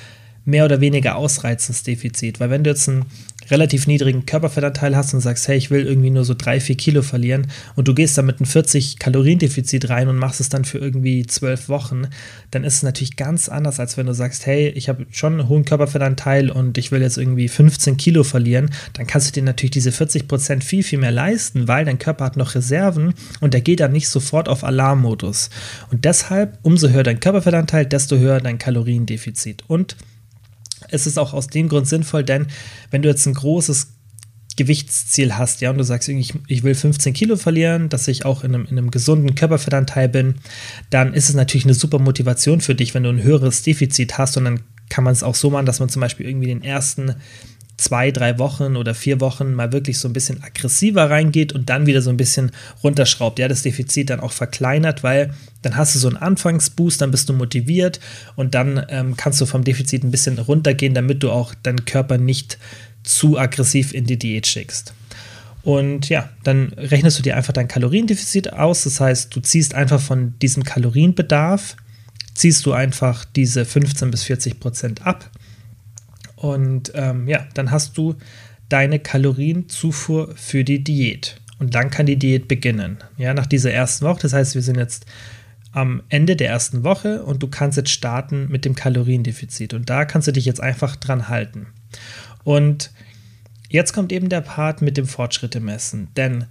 mehr oder weniger ausreizen, das Defizit. Weil wenn du jetzt einen relativ niedrigen Körperfettanteil hast und sagst, hey, ich will irgendwie nur so drei, vier Kilo verlieren und du gehst da mit einem 40 Kaloriendefizit rein und machst es dann für irgendwie zwölf Wochen, dann ist es natürlich ganz anders, als wenn du sagst, hey, ich habe schon einen hohen Körperfettanteil und ich will jetzt irgendwie 15 Kilo verlieren, dann kannst du dir natürlich diese 40 Prozent viel, viel mehr leisten, weil dein Körper hat noch Reserven und der geht dann nicht sofort auf Alarmmodus. Und deshalb, umso höher dein Körperfettanteil, desto höher dein Kaloriendefizit. Und es ist auch aus dem Grund sinnvoll, denn wenn du jetzt ein großes Gewichtsziel hast, ja, und du sagst, ich, ich will 15 Kilo verlieren, dass ich auch in einem, in einem gesunden Körperfettanteil bin, dann ist es natürlich eine super Motivation für dich, wenn du ein höheres Defizit hast. Und dann kann man es auch so machen, dass man zum Beispiel irgendwie den ersten zwei, drei Wochen oder vier Wochen mal wirklich so ein bisschen aggressiver reingeht und dann wieder so ein bisschen runterschraubt, ja, das Defizit dann auch verkleinert, weil dann hast du so einen Anfangsboost, dann bist du motiviert und dann ähm, kannst du vom Defizit ein bisschen runtergehen, damit du auch deinen Körper nicht zu aggressiv in die Diät schickst. Und ja, dann rechnest du dir einfach dein Kaloriendefizit aus. Das heißt, du ziehst einfach von diesem Kalorienbedarf, ziehst du einfach diese 15 bis 40 Prozent ab. Und ähm, ja, dann hast du deine Kalorienzufuhr für die Diät. Und dann kann die Diät beginnen. Ja, nach dieser ersten Woche. Das heißt, wir sind jetzt am Ende der ersten Woche und du kannst jetzt starten mit dem Kaloriendefizit. Und da kannst du dich jetzt einfach dran halten. Und Jetzt kommt eben der Part mit dem Fortschritte messen, denn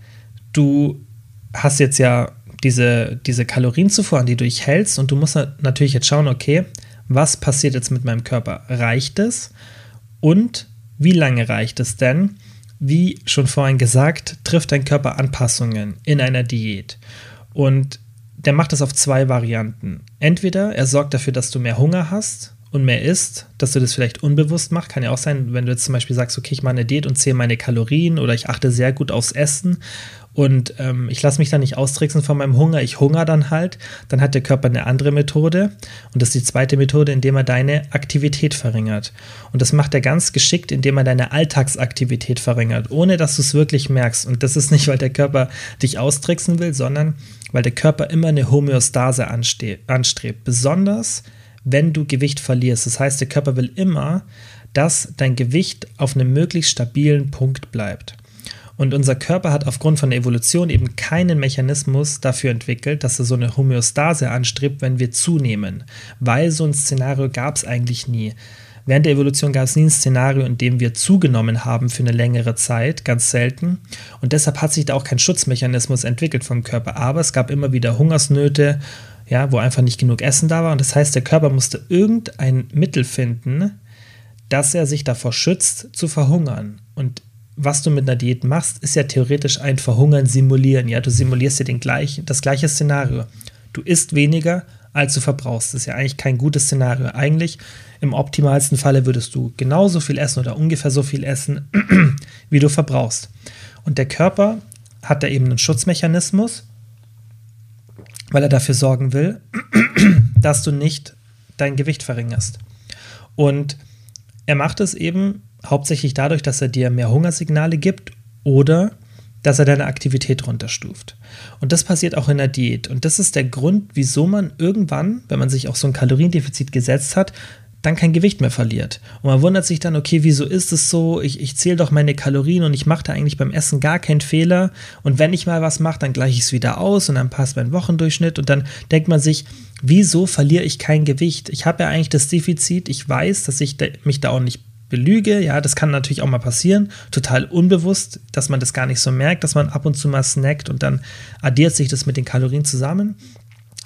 du hast jetzt ja diese, diese Kalorienzufuhr, an die du dich hältst und du musst natürlich jetzt schauen, okay, was passiert jetzt mit meinem Körper? Reicht es? Und wie lange reicht es denn? Wie schon vorhin gesagt, trifft dein Körper Anpassungen in einer Diät. Und der macht das auf zwei Varianten. Entweder er sorgt dafür, dass du mehr Hunger hast und mehr isst, dass du das vielleicht unbewusst machst. Kann ja auch sein, wenn du jetzt zum Beispiel sagst, okay, ich mache eine Diät und zähle meine Kalorien oder ich achte sehr gut aufs Essen und ähm, ich lasse mich dann nicht austricksen von meinem Hunger, ich hungere dann halt, dann hat der Körper eine andere Methode und das ist die zweite Methode, indem er deine Aktivität verringert. Und das macht er ganz geschickt, indem er deine Alltagsaktivität verringert, ohne dass du es wirklich merkst. Und das ist nicht, weil der Körper dich austricksen will, sondern weil der Körper immer eine Homöostase anstrebt. Besonders wenn du Gewicht verlierst. Das heißt, der Körper will immer, dass dein Gewicht auf einem möglichst stabilen Punkt bleibt. Und unser Körper hat aufgrund von der Evolution eben keinen Mechanismus dafür entwickelt, dass er so eine Homöostase anstrebt, wenn wir zunehmen. Weil so ein Szenario gab es eigentlich nie. Während der Evolution gab es nie ein Szenario, in dem wir zugenommen haben für eine längere Zeit, ganz selten. Und deshalb hat sich da auch kein Schutzmechanismus entwickelt vom Körper. Aber es gab immer wieder Hungersnöte ja, wo einfach nicht genug Essen da war. Und das heißt, der Körper musste irgendein Mittel finden, dass er sich davor schützt, zu verhungern. Und was du mit einer Diät machst, ist ja theoretisch ein Verhungern simulieren. Ja, du simulierst dir den gleichen, das gleiche Szenario. Du isst weniger, als du verbrauchst. Das ist ja eigentlich kein gutes Szenario. Eigentlich im optimalsten Falle würdest du genauso viel essen oder ungefähr so viel essen, [CLEARS THROAT] wie du verbrauchst. Und der Körper hat da eben einen Schutzmechanismus weil er dafür sorgen will, [CLEARS THROAT] dass du nicht dein Gewicht verringerst. Und er macht es eben hauptsächlich dadurch, dass er dir mehr Hungersignale gibt oder dass er deine Aktivität runterstuft. Und das passiert auch in der Diät. Und das ist der Grund, wieso man irgendwann, wenn man sich auch so ein Kaloriendefizit gesetzt hat, dann kein Gewicht mehr verliert. Und man wundert sich dann, okay, wieso ist es so? Ich, ich zähle doch meine Kalorien und ich mache da eigentlich beim Essen gar keinen Fehler. Und wenn ich mal was mache, dann gleiche ich es wieder aus und dann passt mein Wochendurchschnitt. Und dann denkt man sich, wieso verliere ich kein Gewicht? Ich habe ja eigentlich das Defizit. Ich weiß, dass ich mich da auch nicht belüge. Ja, das kann natürlich auch mal passieren. Total unbewusst, dass man das gar nicht so merkt, dass man ab und zu mal snackt und dann addiert sich das mit den Kalorien zusammen.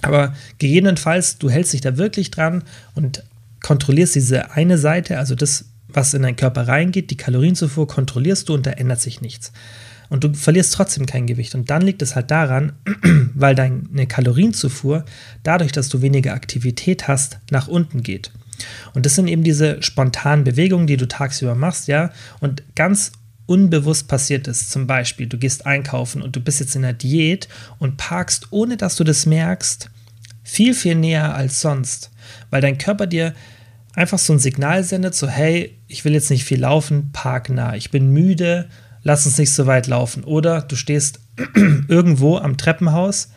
Aber gegebenenfalls, du hältst dich da wirklich dran und kontrollierst diese eine Seite, also das, was in deinen Körper reingeht, die Kalorienzufuhr kontrollierst du und da ändert sich nichts. Und du verlierst trotzdem kein Gewicht. Und dann liegt es halt daran, [CLEARS THROAT] weil deine Kalorienzufuhr, dadurch, dass du weniger Aktivität hast, nach unten geht. Und das sind eben diese spontanen Bewegungen, die du tagsüber machst, ja. Und ganz unbewusst passiert es. Zum Beispiel, du gehst einkaufen und du bist jetzt in der Diät und parkst, ohne dass du das merkst, viel, viel näher als sonst. Weil dein Körper dir einfach so ein Signal sendet, so hey, ich will jetzt nicht viel laufen, park nah, ich bin müde, lass uns nicht so weit laufen. Oder du stehst [CLEARS THROAT] irgendwo am Treppenhaus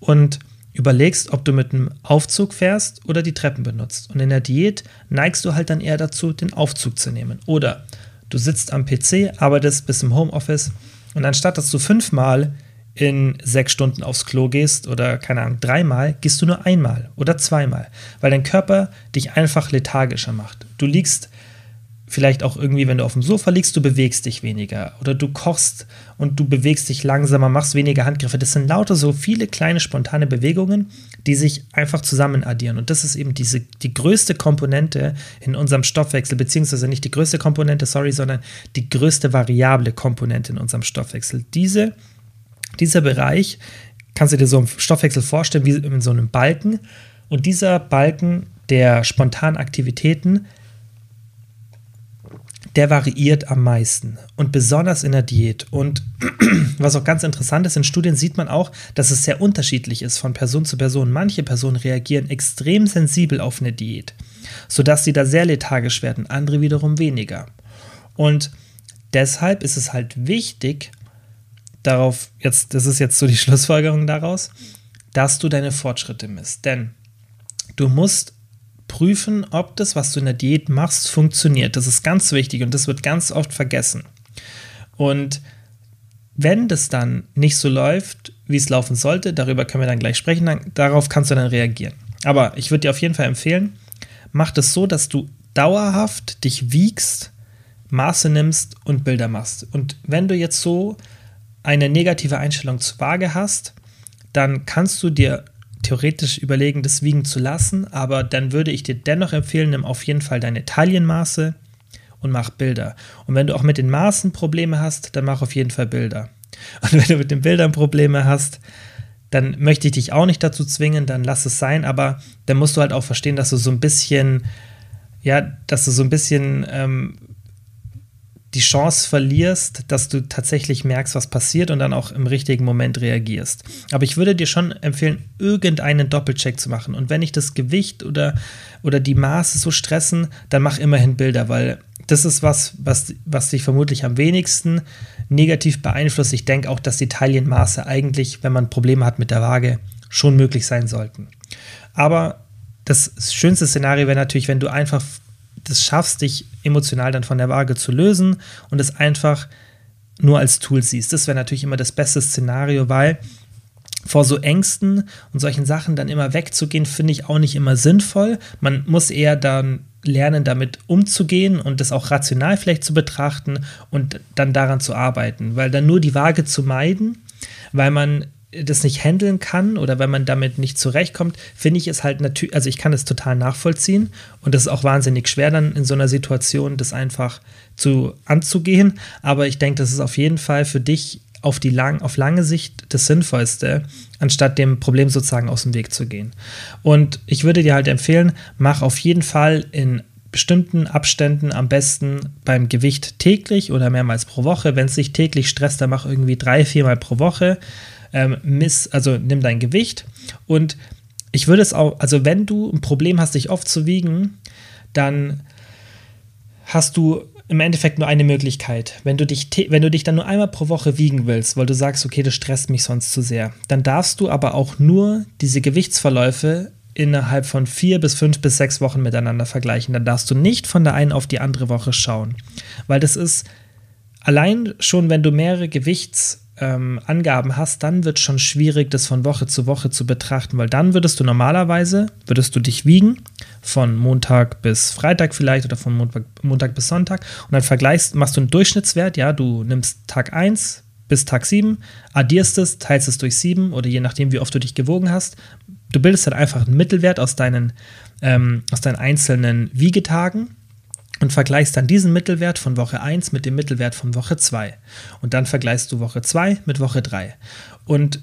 und überlegst, ob du mit einem Aufzug fährst oder die Treppen benutzt. Und in der Diät neigst du halt dann eher dazu, den Aufzug zu nehmen. Oder du sitzt am PC, arbeitest bis im Homeoffice und anstatt dass du fünfmal in sechs Stunden aufs Klo gehst oder keine Ahnung, dreimal, gehst du nur einmal oder zweimal, weil dein Körper dich einfach lethargischer macht. Du liegst vielleicht auch irgendwie, wenn du auf dem Sofa liegst, du bewegst dich weniger oder du kochst und du bewegst dich langsamer, machst weniger Handgriffe. Das sind lauter so viele kleine spontane Bewegungen, die sich einfach zusammen addieren. Und das ist eben diese, die größte Komponente in unserem Stoffwechsel, beziehungsweise nicht die größte Komponente, sorry, sondern die größte variable Komponente in unserem Stoffwechsel. Diese dieser Bereich kannst du dir so einen Stoffwechsel vorstellen wie in so einem Balken. Und dieser Balken der spontanen Aktivitäten, der variiert am meisten und besonders in der Diät. Und [CLEARS THROAT] was auch ganz interessant ist, in Studien sieht man auch, dass es sehr unterschiedlich ist von Person zu Person. Manche Personen reagieren extrem sensibel auf eine Diät, sodass sie da sehr lethargisch werden, andere wiederum weniger. Und deshalb ist es halt wichtig, darauf, jetzt, das ist jetzt so die [LAUGHS] Schlussfolgerung daraus, dass du deine Fortschritte misst. Denn du musst prüfen, ob das, was du in der Diät machst, funktioniert. Das ist ganz wichtig und das wird ganz oft vergessen. Und wenn das dann nicht so läuft, wie es laufen sollte, darüber können wir dann gleich sprechen, dann, darauf kannst du dann reagieren. Aber ich würde dir auf jeden Fall empfehlen, mach das so, dass du dauerhaft dich wiegst, Maße nimmst und Bilder machst. Und wenn du jetzt so eine negative Einstellung zur Waage hast, dann kannst du dir theoretisch überlegen, das wiegen zu lassen, aber dann würde ich dir dennoch empfehlen, nimm auf jeden Fall deine Taillenmaße und mach Bilder. Und wenn du auch mit den Maßen Probleme hast, dann mach auf jeden Fall Bilder. [LAUGHS] Und wenn du mit den Bildern Probleme hast, dann möchte ich dich auch nicht dazu zwingen, dann lass es sein, aber dann musst du halt auch verstehen, dass du so ein bisschen, ja, dass du so ein bisschen ähm, die Chance verlierst, dass du tatsächlich merkst, was passiert und dann auch im richtigen Moment reagierst. Aber ich würde dir schon empfehlen, irgendeinen Doppelcheck zu machen. Und wenn ich das Gewicht oder, oder die Maße so stressen, dann mach immerhin Bilder, weil das ist was, was, was dich vermutlich am wenigsten negativ beeinflusst. Ich denke auch, dass die Taillenmaße eigentlich, wenn man Probleme hat mit der Waage, schon möglich sein sollten. Aber das schönste Szenario wäre natürlich, wenn du einfach das schaffst, dich emotional dann von der Waage zu lösen und es einfach nur als Tool siehst. Das wäre natürlich immer das beste Szenario, weil vor so Ängsten und solchen Sachen dann immer wegzugehen, finde ich auch nicht immer sinnvoll. Man muss eher dann lernen, damit umzugehen und das auch rational vielleicht zu betrachten und dann daran zu arbeiten. Weil dann nur die Waage zu meiden, weil man das nicht handeln kann oder wenn man damit nicht zurechtkommt, finde ich es halt natürlich, also ich kann es total nachvollziehen und das ist auch wahnsinnig schwer dann in so einer Situation, das einfach zu anzugehen. Aber ich denke, das ist auf jeden Fall für dich auf, die lang, auf lange Sicht das Sinnvollste, anstatt dem Problem sozusagen aus dem Weg zu gehen. Und ich würde dir halt empfehlen, mach auf jeden Fall in bestimmten Abständen am besten beim Gewicht täglich oder mehrmals pro Woche. Wenn es sich täglich stresst, dann mach irgendwie drei, viermal pro Woche. Ähm, miss, also nimm dein Gewicht und ich würde es auch, also wenn du ein Problem hast, dich oft zu wiegen, dann hast du im Endeffekt nur eine Möglichkeit. Wenn du, dich, wenn du dich dann nur einmal pro Woche wiegen willst, weil du sagst, okay, das stresst mich sonst zu sehr, dann darfst du aber auch nur diese Gewichtsverläufe innerhalb von vier bis fünf bis sechs Wochen miteinander vergleichen. Dann darfst du nicht von der einen auf die andere Woche schauen. Weil das ist allein schon, wenn du mehrere Gewichts ähm, Angaben hast, dann wird es schon schwierig, das von Woche zu Woche zu betrachten, weil dann würdest du normalerweise, würdest du dich wiegen, von Montag bis Freitag vielleicht oder von Montag, Montag bis Sonntag und dann vergleichst, machst du einen Durchschnittswert, ja, du nimmst Tag 1 bis Tag 7, addierst es, teilst es durch 7 oder je nachdem, wie oft du dich gewogen hast. Du bildest dann einfach einen Mittelwert aus deinen, ähm, aus deinen einzelnen Wiegetagen und vergleichst dann diesen Mittelwert von Woche 1 mit dem Mittelwert von Woche 2. Und dann vergleichst du Woche 2 mit Woche 3. Und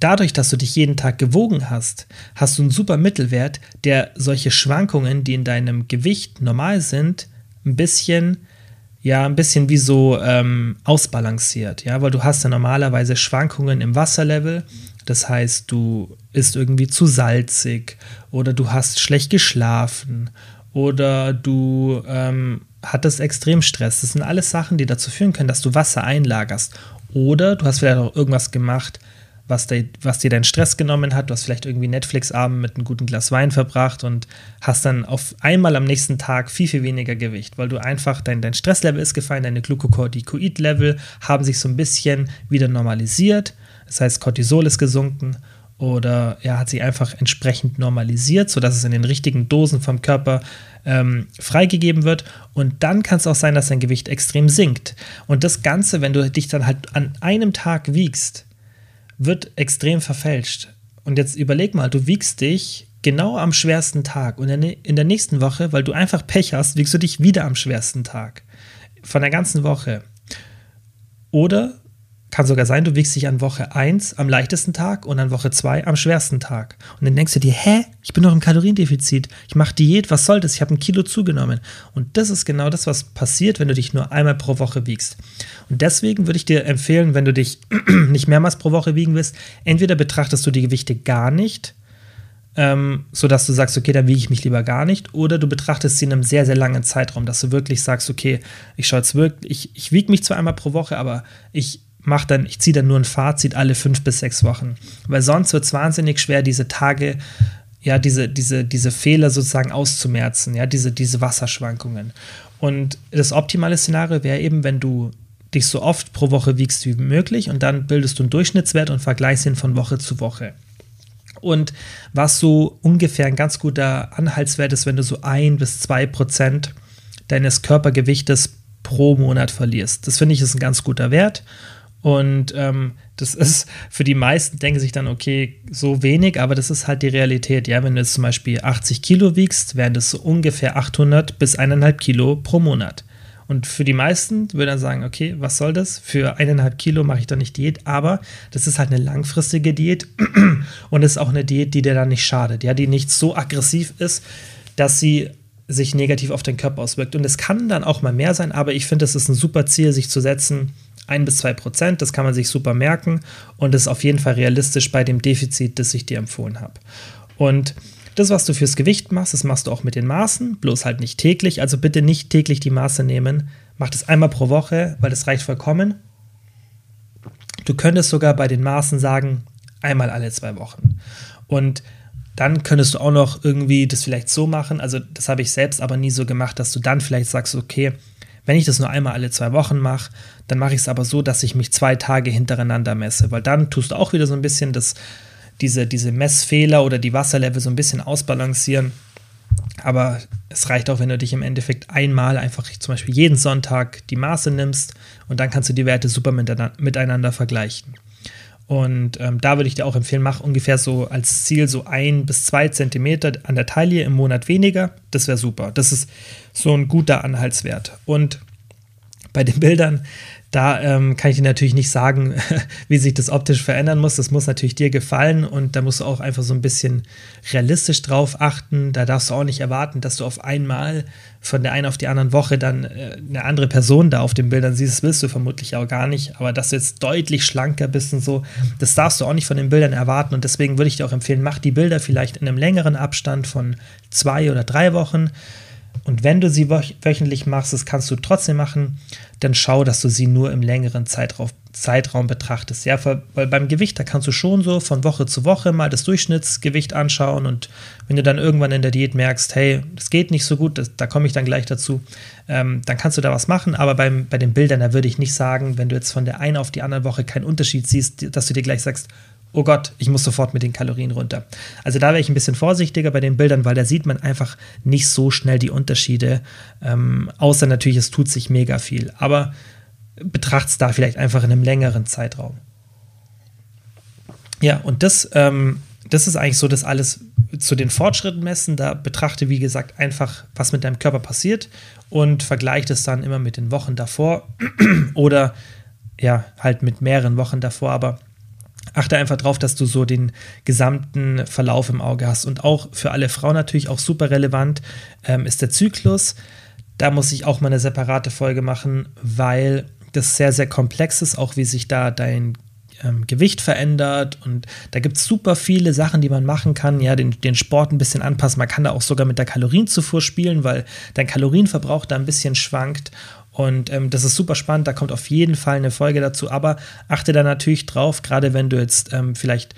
dadurch, dass du dich jeden Tag gewogen hast, hast du einen super Mittelwert, der solche Schwankungen, die in deinem Gewicht normal sind, ein bisschen, ja, ein bisschen wie so ähm, ausbalanciert, ja, weil du hast ja normalerweise Schwankungen im Wasserlevel. Das heißt, du isst irgendwie zu salzig oder du hast schlecht geschlafen oder du ähm, hattest Extremstress. Das sind alles Sachen, die dazu führen können, dass du Wasser einlagerst. Oder du hast vielleicht auch irgendwas gemacht, was, de, was dir deinen Stress genommen hat. Du hast vielleicht irgendwie Netflix-Abend mit einem guten Glas Wein verbracht und hast dann auf einmal am nächsten Tag viel, viel weniger Gewicht, weil du einfach, dein, dein Stresslevel ist gefallen, deine Glucocorticoid-Level haben sich so ein bisschen wieder normalisiert. Das heißt, Cortisol ist gesunken oder ja, hat sich einfach entsprechend normalisiert, sodass es in den richtigen Dosen vom Körper ähm, freigegeben wird. Und dann kann es auch sein, dass dein Gewicht extrem sinkt. Und das Ganze, wenn du dich dann halt an einem Tag wiegst, wird extrem verfälscht. Und jetzt überleg mal, du wiegst dich genau am schwersten Tag und in der nächsten Woche, weil du einfach Pech hast, wiegst du dich wieder am schwersten Tag. Von der ganzen Woche. Oder kann sogar sein, du wiegst dich an Woche 1 am leichtesten Tag und an Woche 2 am schwersten Tag. Und dann denkst du dir, hä, ich bin doch im Kaloriendefizit, ich mache Diät, was soll das? Ich habe ein Kilo zugenommen. Und das ist genau das, was passiert, wenn du dich nur einmal pro Woche wiegst. Und deswegen würde ich dir empfehlen, wenn du dich [CLEARS THROAT] nicht mehrmals pro Woche wiegen willst, entweder betrachtest du die Gewichte gar nicht, ähm, sodass du sagst, okay, dann wiege ich mich lieber gar nicht, oder du betrachtest sie in einem sehr, sehr langen Zeitraum, dass du wirklich sagst, okay, ich schaue jetzt wirklich, ich, ich wiege mich zwar einmal pro Woche, aber ich mache dann, ich ziehe dann nur ein Fazit alle fünf bis sechs Wochen. Weil sonst wird es wahnsinnig schwer, diese Tage, ja, diese, diese, diese Fehler sozusagen auszumerzen, ja, diese, diese Wasserschwankungen. Und das optimale Szenario wäre eben, wenn du dich so oft pro Woche wiegst wie möglich und dann bildest du einen Durchschnittswert und vergleichst ihn von Woche zu Woche. Und was so ungefähr ein ganz guter Anhaltswert ist, wenn du so ein bis zwei Prozent deines Körpergewichtes pro Monat verlierst. Das finde ich ist ein ganz guter Wert. Und ähm, das [LAUGHS] ist für die meisten, denken sich dann, okay, so wenig, aber das ist halt die Realität. Ja, wenn du jetzt zum Beispiel 80 Kilo wiegst, wären das so ungefähr 800 bis 1,5 Kilo pro Monat. Und für die meisten würde dann sagen, okay, was soll das? Für eineinhalb Kilo mache ich doch nicht Diät, aber das ist halt eine langfristige Diät [CLEARS THROAT] und ist auch eine Diät, die dir dann nicht schadet, ja, die nicht so aggressiv ist, dass sie sich negativ auf den Körper auswirkt. Und es kann dann auch mal mehr sein, aber ich finde, es ist ein super Ziel, sich zu setzen, ein bis zwei Prozent, das kann man sich super merken und ist auf jeden Fall realistisch bei dem Defizit, das ich dir empfohlen habe. Und das, was du fürs Gewicht machst, das machst du auch mit den Maßen, bloß halt nicht täglich. Also bitte nicht täglich die Maße nehmen. Mach das einmal pro Woche, weil das reicht vollkommen. Du könntest sogar bei den Maßen sagen, einmal alle zwei Wochen. Und dann könntest du auch noch irgendwie das vielleicht so machen. Also, das habe ich selbst aber nie so gemacht, dass du dann vielleicht sagst, okay, wenn ich das nur einmal alle zwei Wochen mache, dann mache ich es aber so, dass ich mich zwei Tage hintereinander messe, weil dann tust du auch wieder so ein bisschen das diese, diese Messfehler oder die Wasserlevel so ein bisschen ausbalancieren. Aber es reicht auch, wenn du dich im Endeffekt einmal einfach zum Beispiel jeden Sonntag die Maße nimmst und dann kannst du die Werte super miteinander vergleichen. Und ähm, da würde ich dir auch empfehlen, mach ungefähr so als Ziel so ein bis zwei Zentimeter an der Taille im Monat weniger. Das wäre super. Das ist so ein guter Anhaltswert. Und bei den Bildern, da ähm, kann ich dir natürlich nicht sagen, [LAUGHS] wie sich das optisch verändern muss. Das muss natürlich dir gefallen und da musst du auch einfach so ein bisschen realistisch drauf achten. Da darfst du auch nicht erwarten, dass du auf einmal von der einen auf die anderen Woche dann äh, eine andere Person da auf den Bildern siehst. Das willst du vermutlich auch gar nicht. Aber dass du jetzt deutlich schlanker bist und so, das darfst du auch nicht von den Bildern erwarten. Und deswegen würde ich dir auch empfehlen, mach die Bilder vielleicht in einem längeren Abstand von zwei oder drei Wochen und wenn du sie wöchentlich machst, das kannst du trotzdem machen, dann schau, dass du sie nur im längeren Zeitraum, Zeitraum betrachtest. Ja, weil beim Gewicht, da kannst du schon so von Woche zu Woche mal das Durchschnittsgewicht anschauen und wenn du dann irgendwann in der Diät merkst, hey, das geht nicht so gut, das, da komme ich dann gleich dazu, ähm, dann kannst du da was machen. Aber beim, bei den Bildern, da würde ich nicht sagen, wenn du jetzt von der einen auf die andere Woche keinen Unterschied siehst, dass du dir gleich sagst, oh Gott, ich muss sofort mit den Kalorien runter. Also da wäre ich ein bisschen vorsichtiger bei den Bildern, weil da sieht man einfach nicht so schnell die Unterschiede, ähm, außer natürlich, es tut sich mega viel. Aber betracht es da vielleicht einfach in einem längeren Zeitraum. Ja, und das, ähm, das ist eigentlich so, dass alles zu den Fortschritten messen. Da betrachte, wie gesagt, einfach, was mit deinem Körper passiert und vergleicht es dann immer mit den Wochen davor [CLEARS THROAT] oder ja, halt mit mehreren Wochen davor. Aber achte einfach drauf, dass du so den gesamten Verlauf im Auge hast. Und auch für alle Frauen natürlich auch super relevant ähm, ist der Zyklus. Da muss ich auch mal eine separate Folge machen, weil das sehr, sehr komplex ist, auch wie sich da dein ähm, Gewicht verändert und da gibt es super viele Sachen, die man machen kann. Ja, den, den Sport ein bisschen anpassen. Man kann da auch sogar mit der Kalorienzufuhr spielen, weil dein Kalorienverbrauch da ein bisschen schwankt und ähm, das ist super spannend, da kommt auf jeden Fall eine Folge dazu, aber achte da natürlich drauf, gerade wenn du jetzt ähm, vielleicht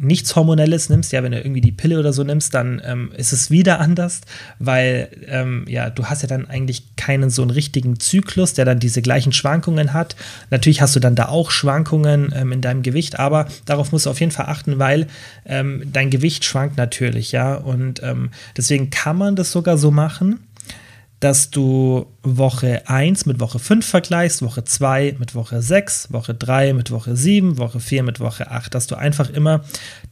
nichts Hormonelles nimmst, ja, wenn du irgendwie die Pille oder so nimmst, dann ähm, ist es wieder [LAUGHS] anders, weil ähm, ja, du hast ja dann eigentlich keinen so einen richtigen Zyklus, der dann diese gleichen Schwankungen hat. Natürlich hast du dann da auch Schwankungen ähm, in deinem Gewicht, aber darauf musst du auf jeden Fall achten, weil ähm, dein Gewicht schwankt natürlich, ja, und ähm, deswegen kann man das sogar so machen dass du Woche 1 mit Woche 5 vergleichst, Woche 2 mit Woche 6, Woche 3 mit Woche 7, Woche 4 mit Woche 8, dass du einfach immer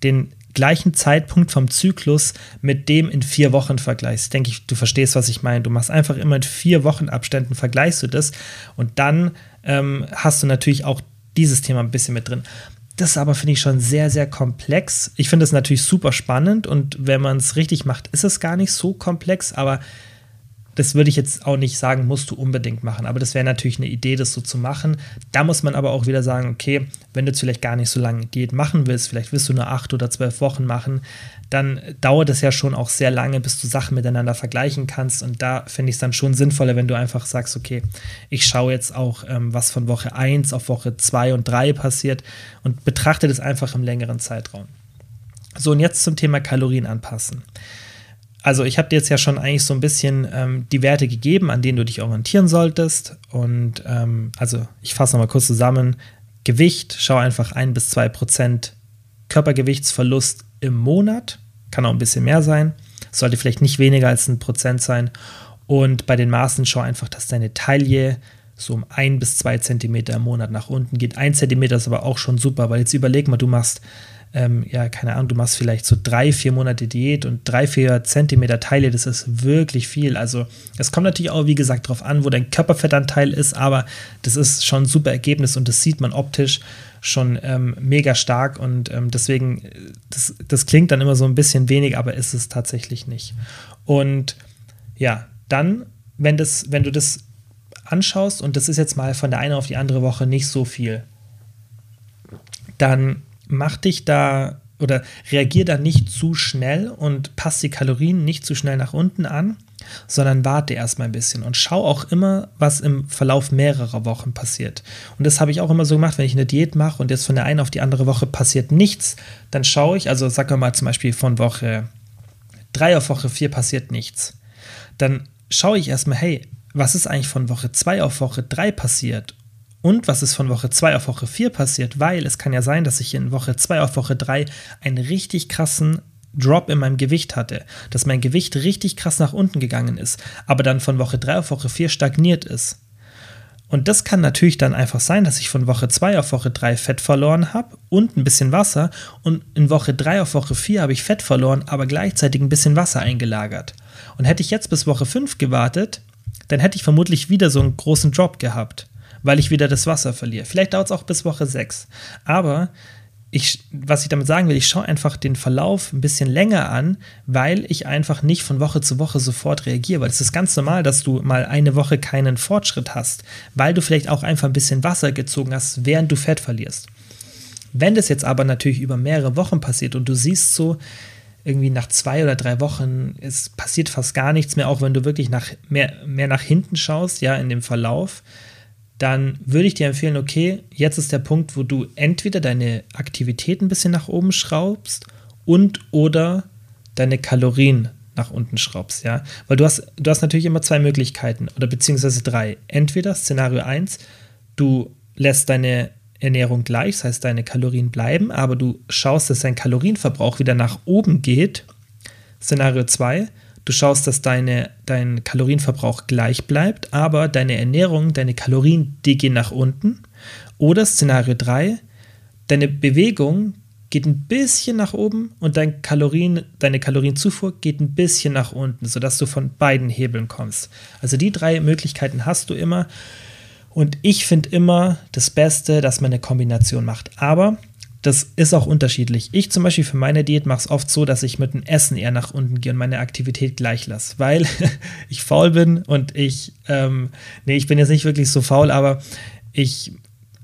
den gleichen Zeitpunkt vom Zyklus mit dem in vier Wochen vergleichst. Denke ich, du verstehst, was ich meine. Du machst einfach immer in vier Wochen Abständen vergleichst du das und dann ähm, hast du natürlich auch dieses Thema ein bisschen mit drin. Das aber finde ich schon sehr, sehr komplex. Ich finde es natürlich super spannend und wenn man es richtig macht, ist es gar nicht so komplex, aber das würde ich jetzt auch nicht sagen, musst du unbedingt machen. Aber das wäre natürlich eine Idee, das so zu machen. Da muss man aber auch wieder sagen, okay, wenn du jetzt vielleicht gar nicht so lange Diät machen willst, vielleicht willst du nur acht oder zwölf Wochen machen, dann dauert es ja schon auch sehr lange, bis du Sachen miteinander vergleichen kannst. Und da finde ich es dann schon sinnvoller, wenn du einfach sagst, okay, ich schaue jetzt auch, ähm, was von Woche 1 auf Woche 2 und 3 passiert und betrachte das einfach im längeren Zeitraum. So, und jetzt zum Thema Kalorien anpassen also ich habe dir jetzt ja schon eigentlich so ein bisschen ähm, die Werte gegeben, an denen du dich orientieren solltest. Und ähm, also ich fasse nochmal kurz zusammen. Gewicht, schau einfach ein bis zwei Prozent Körpergewichtsverlust im Monat. Kann auch ein bisschen mehr sein. Sollte vielleicht nicht weniger als ein Prozent sein. Und bei den Maßen schau einfach, dass deine Taille so um ein bis zwei Zentimeter im Monat nach unten geht. Ein Zentimeter ist aber auch schon super, weil jetzt überleg mal, du machst ähm, ja, keine Ahnung, du machst vielleicht so drei, vier Monate Diät und drei, vier Zentimeter Teile, das ist wirklich viel. Also es kommt natürlich auch, wie gesagt, darauf an, wo dein Körperfettanteil ist, aber das ist schon ein super Ergebnis und das sieht man optisch schon ähm, mega stark und ähm, deswegen, das, das klingt dann immer so ein bisschen wenig, aber ist es tatsächlich nicht. Und ja, dann, wenn, das, wenn du das anschaust und das ist jetzt mal von der einen auf die andere Woche nicht so viel, dann mach dich da oder reagier da nicht zu schnell und pass die Kalorien nicht zu schnell nach unten an, sondern warte erstmal ein bisschen und schau auch immer, was im Verlauf mehrerer Wochen passiert. Und das habe ich auch immer so gemacht, wenn ich eine Diät mache und jetzt von der einen auf die andere Woche passiert nichts, dann schaue ich, also sagen wir mal zum Beispiel von Woche 3 auf Woche 4 passiert nichts. Dann schaue ich erstmal, hey, was ist eigentlich von Woche 2 auf Woche 3 passiert? Und was ist von Woche 2 auf Woche 4 passiert, weil es kann ja sein, dass ich in Woche 2 auf Woche 3 einen richtig krassen Drop in meinem Gewicht hatte, dass mein Gewicht richtig krass nach unten gegangen ist, aber dann von Woche 3 auf Woche 4 stagniert ist. Und das kann natürlich dann einfach sein, dass ich von Woche 2 auf Woche 3 Fett verloren habe und ein bisschen Wasser und in Woche 3 auf Woche 4 habe ich Fett verloren, aber gleichzeitig ein bisschen Wasser eingelagert. Und hätte ich jetzt bis Woche 5 gewartet, dann hätte ich vermutlich wieder so einen großen Drop gehabt weil ich wieder das Wasser verliere. Vielleicht dauert es auch bis Woche 6. Aber ich, was ich damit sagen will, ich schaue einfach den Verlauf ein bisschen länger an, weil ich einfach nicht von Woche zu Woche sofort reagiere. Weil es ist ganz normal, dass du mal eine Woche keinen Fortschritt hast, weil du vielleicht auch einfach ein bisschen Wasser gezogen hast, während du Fett verlierst. Wenn das jetzt aber natürlich über mehrere Wochen passiert und du siehst so, irgendwie nach zwei oder drei Wochen, es passiert fast gar nichts mehr, auch wenn du wirklich nach, mehr, mehr nach hinten schaust, ja, in dem Verlauf, dann würde ich dir empfehlen, okay, jetzt ist der Punkt, wo du entweder deine Aktivität ein bisschen nach oben schraubst und oder deine Kalorien nach unten schraubst, ja. Weil du hast, du hast natürlich immer zwei Möglichkeiten oder beziehungsweise drei. Entweder Szenario 1, du lässt deine Ernährung gleich, das heißt, deine Kalorien bleiben, aber du schaust, dass dein Kalorienverbrauch wieder nach oben geht. Szenario 2, Du schaust, dass deine, dein Kalorienverbrauch gleich bleibt, aber deine Ernährung, deine Kalorien, die gehen nach unten. Oder Szenario 3, deine Bewegung geht ein bisschen nach oben und dein Kalorien, deine Kalorienzufuhr geht ein bisschen nach unten, sodass du von beiden Hebeln kommst. Also die drei Möglichkeiten hast du immer. Und ich finde immer das Beste, dass man eine Kombination macht. Aber das ist auch unterschiedlich. Ich zum Beispiel für meine Diät mache es oft so, dass ich mit dem Essen eher nach unten gehe und meine Aktivität gleich lasse, weil [LAUGHS] ich faul bin und ich, ähm, nee, ich bin jetzt nicht wirklich so faul, aber ich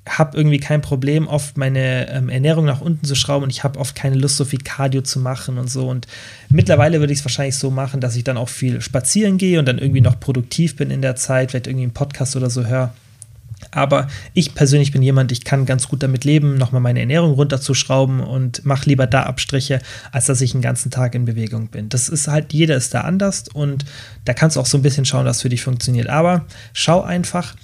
habe irgendwie kein Problem, oft meine ähm, Ernährung nach unten zu schrauben und ich habe oft keine Lust, so viel Cardio zu machen und so. Und mittlerweile würde ich es wahrscheinlich so machen, dass ich dann auch viel spazieren gehe und dann irgendwie noch produktiv bin in der Zeit, vielleicht irgendwie einen Podcast oder so höre. Aber ich persönlich bin jemand, ich kann ganz gut damit leben, nochmal meine Ernährung runterzuschrauben und mache lieber da Abstriche, als dass ich einen ganzen Tag in Bewegung bin. Das ist halt, jeder ist da anders und da kannst du auch so ein bisschen schauen, was für dich funktioniert. Aber schau einfach,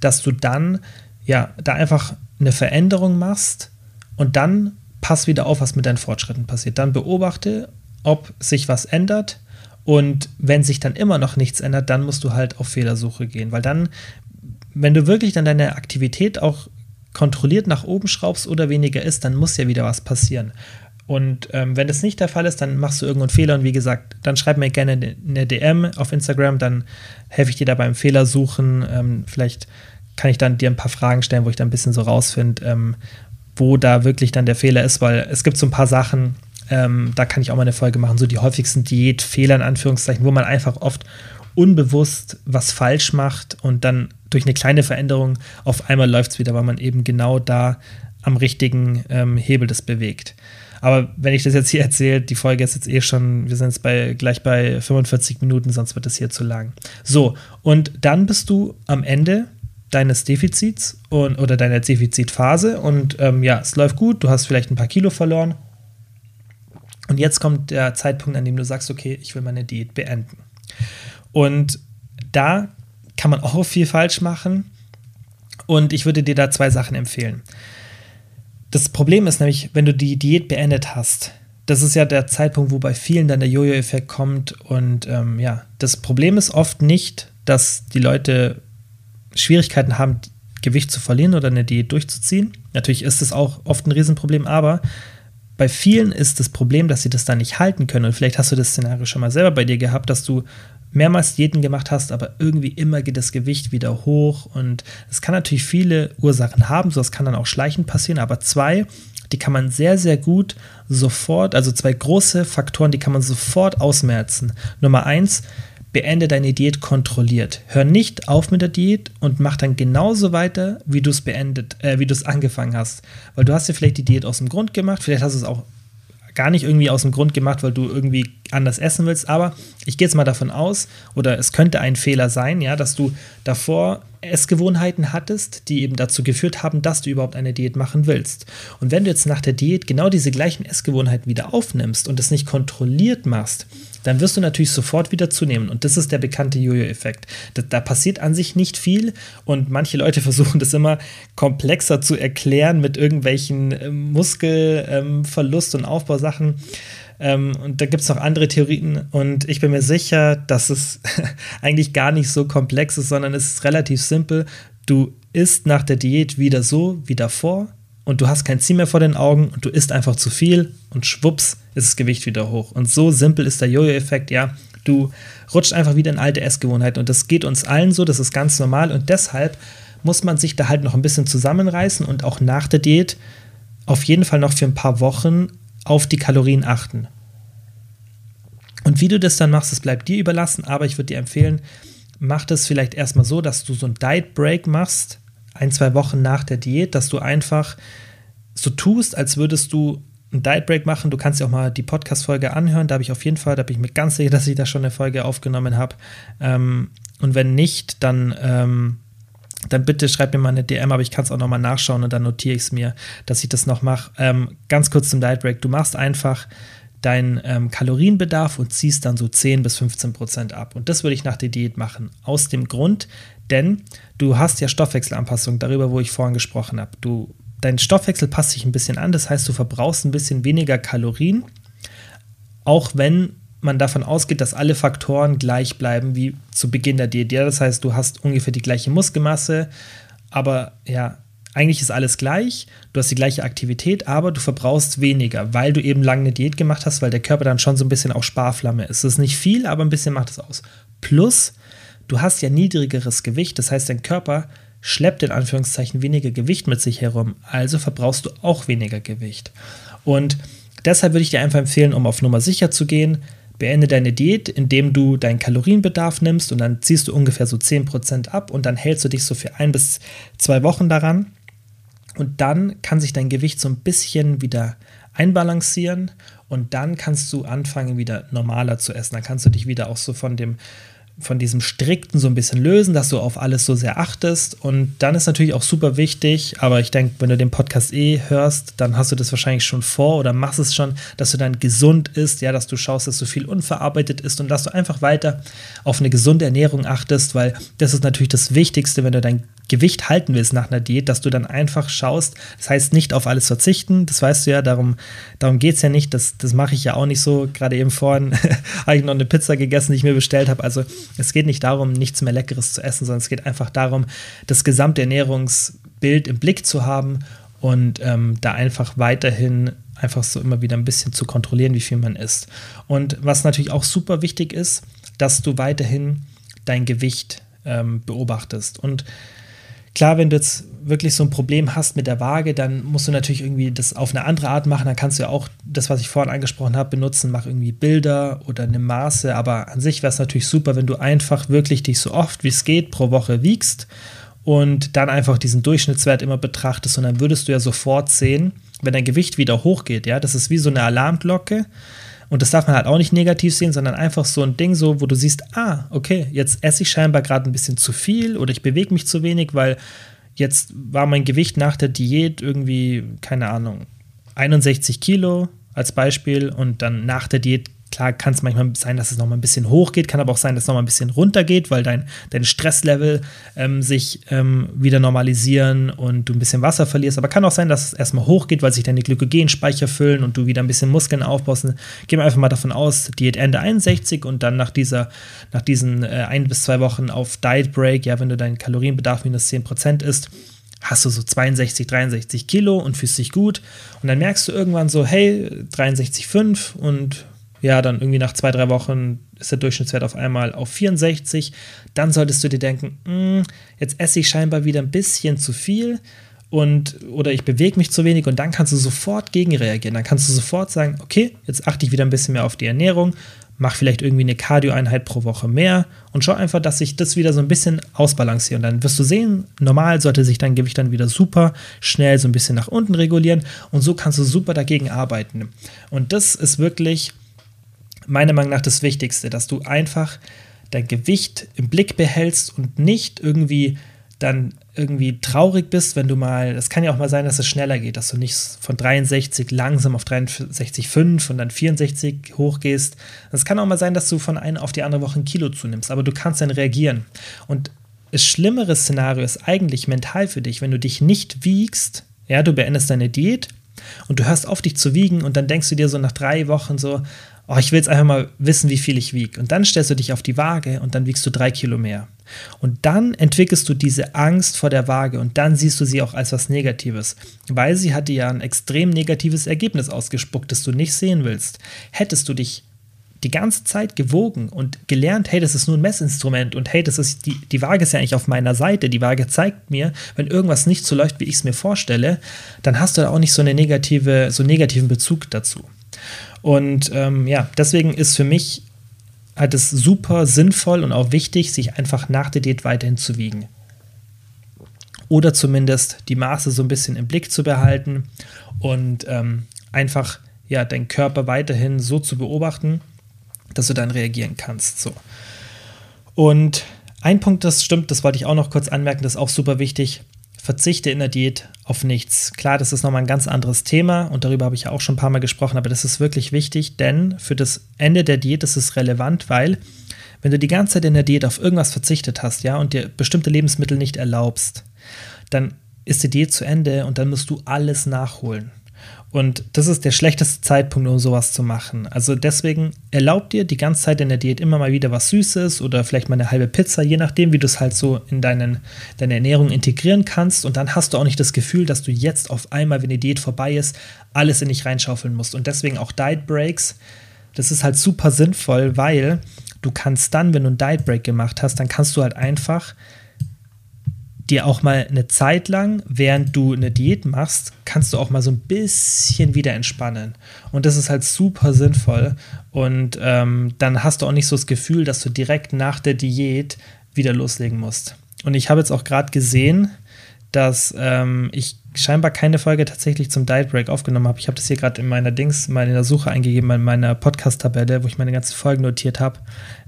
dass du dann, ja, da einfach eine Veränderung machst und dann pass wieder auf, was mit deinen Fortschritten passiert. Dann beobachte, ob sich was ändert. Und wenn sich dann immer noch nichts ändert, dann musst du halt auf Fehlersuche gehen, weil dann wenn du wirklich dann deine Aktivität auch kontrolliert nach oben schraubst oder weniger ist, dann muss ja wieder was passieren. Und ähm, wenn das nicht der Fall ist, dann machst du irgendeinen Fehler und wie gesagt, dann schreib mir gerne eine DM auf Instagram, dann helfe ich dir da beim Fehler suchen. Ähm, vielleicht kann ich dann dir ein paar Fragen stellen, wo ich dann ein bisschen so rausfinde, ähm, wo da wirklich dann der Fehler ist, weil es gibt so ein paar Sachen, ähm, da kann ich auch mal eine Folge machen, so die häufigsten Diätfehler in Anführungszeichen, wo man einfach oft unbewusst was falsch macht und dann durch eine kleine Veränderung auf einmal läuft es wieder, weil man eben genau da am richtigen ähm, Hebel das bewegt. Aber wenn ich das jetzt hier erzähle, die Folge ist jetzt eh schon, wir sind jetzt bei, gleich bei 45 Minuten, sonst wird das hier zu lang. So, und dann bist du am Ende deines Defizits und, oder deiner Defizitphase und ähm, ja, es läuft gut, du hast vielleicht ein paar Kilo verloren. Und jetzt kommt der Zeitpunkt, an dem du sagst, okay, ich will meine Diät beenden. Und da kann man auch viel falsch machen. Und ich würde dir da zwei Sachen empfehlen. Das Problem ist nämlich, wenn du die Diät beendet hast, das ist ja der Zeitpunkt, wo bei vielen dann der Jojo-Effekt kommt. Und ähm, ja, das Problem ist oft nicht, dass die Leute Schwierigkeiten haben, Gewicht zu verlieren oder eine Diät durchzuziehen. Natürlich ist es auch oft ein Riesenproblem, aber bei vielen ist das Problem, dass sie das dann nicht halten können. Und vielleicht hast du das Szenario schon mal selber bei dir gehabt, dass du mehrmals Diäten gemacht hast, aber irgendwie immer geht das Gewicht wieder hoch und es kann natürlich viele Ursachen haben, so das kann dann auch schleichend passieren, aber zwei, die kann man sehr, sehr gut sofort, also zwei große Faktoren, die kann man sofort ausmerzen. Nummer eins, beende deine Diät kontrolliert. Hör nicht auf mit der Diät und mach dann genauso weiter, wie du es beendet, äh, wie du es angefangen hast. Weil du hast ja vielleicht die Diät aus dem Grund gemacht, vielleicht hast du es auch gar nicht irgendwie aus dem Grund gemacht, weil du irgendwie anders essen willst. Aber ich gehe jetzt mal davon aus, oder es könnte ein Fehler sein, ja, dass du davor Essgewohnheiten hattest, die eben dazu geführt haben, dass du überhaupt eine Diät machen willst. Und wenn du jetzt nach der Diät genau diese gleichen Essgewohnheiten wieder aufnimmst und es nicht kontrolliert machst, dann wirst du natürlich sofort wieder zunehmen. Und das ist der bekannte Jojo-Effekt. Da, da, passiert an sich nicht viel und manche Leute [LAUGHS] versuchen das immer komplexer zu erklären mit irgendwelchen äh, Muskelverlust ähm, und Aufbausachen. Ähm, und da gibt es noch andere Theorien und ich bin mir sicher, dass es [LAUGHS] eigentlich gar nicht so komplex ist, sondern es ist relativ simpel. Du isst nach der Diät wieder so wie davor und du hast kein Ziel mehr vor den Augen und du isst einfach zu viel und schwupps ist das Gewicht wieder hoch. Und so simpel ist der Jojo-Effekt, ja. Du rutscht einfach wieder in alte Essgewohnheiten und das geht uns allen so, das ist ganz normal und deshalb muss man sich da halt noch ein bisschen zusammenreißen und auch nach der Diät auf jeden Fall noch für ein paar Wochen auf die Kalorien achten. Und wie du das dann machst, das bleibt dir überlassen, aber ich würde dir empfehlen, mach das vielleicht erstmal so, dass du so ein Diet Break machst, ein, zwei Wochen nach der Diät, dass du einfach so tust, als würdest du einen Diet Break machen. Du kannst dir auch mal die Podcast-Folge anhören. Da habe ich auf jeden Fall, da bin ich mir ganz sicher, [LAUGHS] dass ich da schon eine Folge aufgenommen habe. Ähm, und wenn nicht, dann, ähm, dann bitte schreib mir mal eine DM, aber ich kann es auch nochmal nachschauen und dann notiere ich es mir, dass ich das noch mache. Ähm, ganz kurz zum Diet Break. Du machst einfach deinen ähm, Kalorienbedarf und ziehst dann so 10 bis 15 Prozent ab. Und das würde ich nach der Diät machen. Aus dem Grund, denn du hast ja Stoffwechselanpassung, darüber, wo ich vorhin gesprochen habe. Du, dein Stoffwechsel passt sich ein bisschen an, das heißt, du verbrauchst ein bisschen weniger Kalorien, auch wenn man davon ausgeht, dass alle Faktoren gleich bleiben wie zu Beginn der Diät. Ja, das heißt, du hast ungefähr die gleiche Muskelmasse, aber ja, eigentlich ist alles gleich, du hast die gleiche Aktivität, aber du verbrauchst weniger, weil du eben lange eine Diät gemacht hast, weil der Körper dann schon so ein bisschen auch Sparflamme ist. Es ist nicht viel, aber ein bisschen macht es aus. Plus, du hast ja niedrigeres Gewicht, das heißt, dein Körper schleppt in Anführungszeichen weniger Gewicht mit sich herum, also verbrauchst du auch weniger Gewicht. Und deshalb würde ich dir einfach empfehlen, um auf Nummer sicher zu gehen, beende deine Diät, indem du deinen Kalorienbedarf nimmst und dann ziehst du ungefähr so 10% ab und dann hältst du dich so für ein bis zwei Wochen daran. Und dann kann sich dein Gewicht so ein bisschen wieder einbalancieren und dann kannst du anfangen, wieder normaler zu essen. Dann kannst du dich wieder auch so von dem von diesem Strikten so ein bisschen lösen, dass du auf alles so sehr achtest. Und dann ist natürlich auch super wichtig, aber ich denke, wenn du den Podcast eh hörst, dann hast du das wahrscheinlich schon vor oder machst es schon, dass du dann gesund isst, ja, dass du schaust, dass so viel unverarbeitet ist und dass du einfach weiter auf eine gesunde Ernährung achtest, weil das ist natürlich das Wichtigste, wenn du dein Gewicht halten willst nach einer Diät, dass du dann einfach schaust, das heißt nicht auf alles verzichten, das weißt du ja, darum, darum geht es ja nicht, das, das mache ich ja auch nicht so, gerade eben vorhin [LAUGHS] habe ich noch eine Pizza gegessen, die ich mir bestellt habe, also es geht nicht darum, nichts mehr Leckeres zu essen, sondern es geht einfach darum, das gesamte Ernährungsbild im Blick zu haben und ähm, da einfach weiterhin einfach so immer wieder ein bisschen zu kontrollieren, wie viel man isst. Und was natürlich auch super wichtig ist, dass du weiterhin dein Gewicht ähm, beobachtest. Und klar, wenn du jetzt wirklich so ein Problem hast mit der Waage, dann musst du natürlich irgendwie das auf eine andere Art machen. Dann kannst du ja auch das, was ich vorhin angesprochen habe, benutzen. Mach irgendwie Bilder oder eine Maße. Aber an sich wäre es natürlich super, wenn du einfach wirklich dich so oft wie es geht pro Woche wiegst und dann einfach diesen Durchschnittswert immer betrachtest. Und dann würdest du ja sofort sehen, wenn dein Gewicht wieder hochgeht. Ja, das ist wie so eine Alarmglocke. Und das darf man halt auch nicht negativ sehen, sondern einfach so ein Ding, so, wo du siehst, ah, okay, jetzt esse ich scheinbar gerade ein bisschen zu viel oder ich bewege mich zu wenig, weil jetzt war mein Gewicht nach der Diät irgendwie, keine Ahnung, 61 Kilo als Beispiel und dann nach der Diät Klar kann es manchmal sein, dass es nochmal ein bisschen hochgeht, kann aber auch sein, dass es nochmal ein bisschen runtergeht, weil dein, dein Stresslevel ähm, sich ähm, wieder normalisieren und du ein bisschen Wasser verlierst. Aber kann auch sein, dass es erstmal hochgeht, weil sich deine Glykogenspeicher füllen und du wieder ein bisschen Muskeln aufbaust. Gehen wir einfach mal davon aus, Diät Ende 61 und dann nach, dieser, nach diesen äh, ein bis zwei Wochen auf Diet Break, ja, wenn du deinen Kalorienbedarf minus 10% isst, hast du so 62, 63 Kilo und fühlst dich gut. Und dann merkst du irgendwann so, hey, 63,5 und ja, dann irgendwie nach zwei, drei Wochen ist der Durchschnittswert auf einmal auf 64. Dann solltest du dir denken, hm, jetzt esse ich scheinbar wieder ein bisschen zu viel und oder ich bewege mich zu wenig und dann kannst du sofort gegenreagieren. Dann kannst du sofort sagen, okay, jetzt achte ich wieder ein bisschen mehr auf die Ernährung, mach vielleicht irgendwie eine Cardio-Einheit pro Woche mehr und schau einfach, dass ich das wieder so ein bisschen ausbalanciere. Und dann wirst du sehen, normal sollte sich dein Gewicht dann wieder super schnell so ein bisschen nach unten regulieren und so kannst du super dagegen arbeiten. Und das ist wirklich meiner Meinung nach das Wichtigste, dass du einfach dein Gewicht im Blick behältst und nicht irgendwie dann irgendwie traurig bist, wenn du mal, es kann ja auch mal sein, dass es schneller geht, dass du nicht von 63 langsam auf 63,5 und dann 64 hochgehst. Es kann auch mal sein, dass du von einer auf die andere Woche ein Kilo zunimmst, aber du kannst dann reagieren. Und das schlimmere Szenario ist eigentlich mental für dich, wenn du dich nicht wiegst, ja, du beendest deine Diät und du hörst auf, dich zu wiegen und dann denkst du dir so nach drei Wochen so, oh, ich will jetzt einfach mal wissen, wie viel ich wiege. Und dann stellst du dich auf die Waage und dann wiegst du drei Kilo mehr. Und dann entwickelst du diese Angst vor der Waage und dann siehst du sie auch als was Negatives, weil sie hat dir ja ein extrem negatives Ergebnis ausgespuckt, das du nicht sehen willst. Hättest du dich die ganze Zeit gewogen und gelernt, hey, das ist nur ein Messinstrument und hey, das ist die, die Waage ist ja eigentlich auf meiner Seite. Die Waage zeigt mir, wenn irgendwas nicht so läuft, wie ich es mir vorstelle, dann hast du da auch nicht so eine negative, so einen negativen Bezug dazu. Und ähm, ja, deswegen ist für mich halt es super sinnvoll und auch wichtig, sich einfach nach der Diät weiterhin zu wiegen. Oder zumindest die Maße so ein bisschen im Blick zu behalten und ähm, einfach ja, deinen Körper weiterhin so zu beobachten, dass du dann reagieren kannst. So. Und ein Punkt, das stimmt, das wollte ich auch noch kurz anmerken, das ist auch super wichtig verzichte in der Diät auf nichts. Klar, das ist nochmal ein ganz anderes Thema und darüber habe ich ja auch schon ein paar Mal gesprochen, aber das ist wirklich wichtig, denn für das Ende der Diät ist es relevant, weil wenn du die ganze Zeit in der Diät auf irgendwas verzichtet hast, ja, und dir bestimmte Lebensmittel nicht erlaubst, dann ist die Diät zu Ende und dann musst du alles nachholen. Und das ist der schlechteste Zeitpunkt, um sowas zu machen. Also deswegen erlaubt dir die ganze Zeit in der Diät immer mal wieder was Süßes oder vielleicht mal eine halbe Pizza, je nachdem, wie du es halt so in deinen, deine Ernährung integrieren kannst. Und dann hast du auch nicht das Gefühl, dass du jetzt auf einmal, wenn die Diät vorbei ist, alles in dich reinschaufeln musst. Und deswegen auch Diet Breaks. Das ist halt super sinnvoll, weil du kannst dann, wenn du einen Diet Break gemacht hast, dann kannst du halt einfach dir auch mal eine Zeit lang, während du eine Diät machst, kannst du auch mal so ein bisschen wieder entspannen. Und das ist halt super sinnvoll. Und ähm, dann hast du auch nicht so das Gefühl, dass du direkt nach der Diät wieder loslegen musst. Und ich habe jetzt auch gerade gesehen, dass ähm, ich scheinbar keine Folge tatsächlich zum Diet Break aufgenommen habe. Ich habe das hier gerade in meiner Dings mal in der Suche eingegeben, in meiner Podcast-Tabelle, wo ich meine ganzen Folgen notiert habe.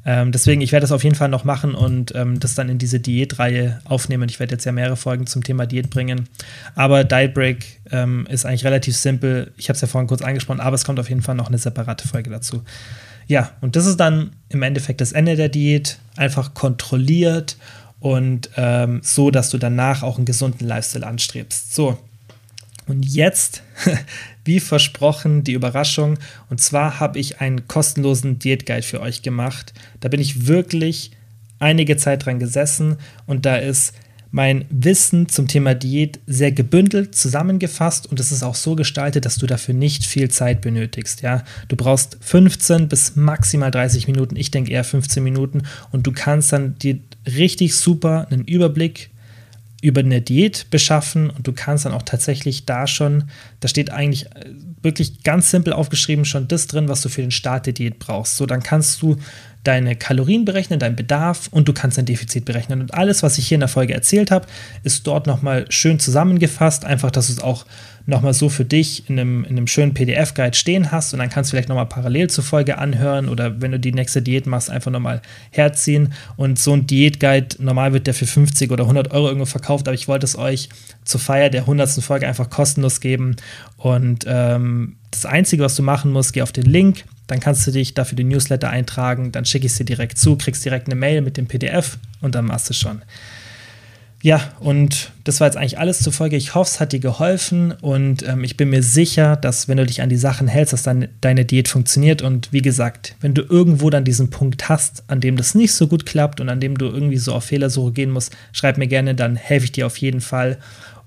Ähm, deswegen, ich werde das auf jeden Fall noch machen und ähm, das dann in diese Diätreihe aufnehmen. Ich werde jetzt ja mehrere Folgen zum Thema Diät bringen. Aber Diet Break ähm, ist eigentlich relativ simpel. Ich habe es ja vorhin kurz angesprochen, aber es kommt auf jeden Fall noch eine separate Folge dazu. Ja, und das ist dann im Endeffekt das Ende der Diät. Einfach kontrolliert und ähm, so, dass du danach auch einen gesunden Lifestyle anstrebst. So, und jetzt, [LAUGHS] wie versprochen, die Überraschung. Und zwar habe ich einen kostenlosen Diätguide für euch gemacht. Da bin ich wirklich einige Zeit dran gesessen und da ist mein Wissen zum Thema Diät sehr gebündelt zusammengefasst und es ist auch so gestaltet, dass du dafür nicht viel Zeit benötigst. Ja, du brauchst 15 bis maximal 30 Minuten. Ich denke eher 15 Minuten und du kannst dann dir richtig super einen Überblick über eine Diät beschaffen und du kannst dann auch tatsächlich da schon, da steht eigentlich äh, wirklich ganz simpel aufgeschrieben schon das drin, was du für den Start der Diät brauchst. So, dann kannst du deine Kalorien berechnen, deinen Bedarf und du kannst dein Defizit berechnen. Und alles, was ich hier in der Folge erzählt habe, ist dort nochmal schön zusammengefasst. Einfach, dass du es auch nochmal so für dich in einem, in einem schönen PDF-Guide stehen hast und dann kannst du vielleicht nochmal parallel zur Folge anhören oder wenn du die nächste Diät machst, einfach nochmal herziehen. Und so ein Diät-Guide, normal wird der für 50 oder 100 Euro irgendwo verkauft, aber ich wollte es euch zur Feier der 100. Folge einfach kostenlos geben. Und ähm, das Einzige, was du machen musst, geh auf den Link, dann kannst du dich dafür den Newsletter eintragen, dann schicke ich es dir direkt zu, kriegst direkt eine Mail mit dem PDF und dann machst du schon. Ja, und das war jetzt eigentlich alles zur Folge. Ich hoffe, es hat dir geholfen und ähm, ich bin mir sicher, dass wenn du dich an die Sachen hältst, dass dann deine Diät funktioniert. Und wie gesagt, wenn du irgendwo dann diesen Punkt hast, an dem das nicht so gut klappt und an dem du irgendwie so auf Fehlersuche gehen musst, schreib mir gerne, dann helfe ich dir auf jeden Fall.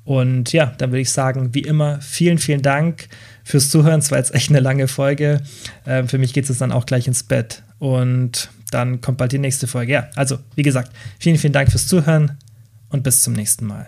Und ja, dann würde ich sagen, wie immer, vielen, vielen Dank fürs Zuhören. Es war jetzt echt eine lange Folge. Äh, für mich geht es dann auch gleich ins Bett. Und dann kommt bald die nächste Folge. Ja, also, wie gesagt, vielen, vielen Dank fürs Zuhören und bis zum nächsten Mal.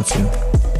of you.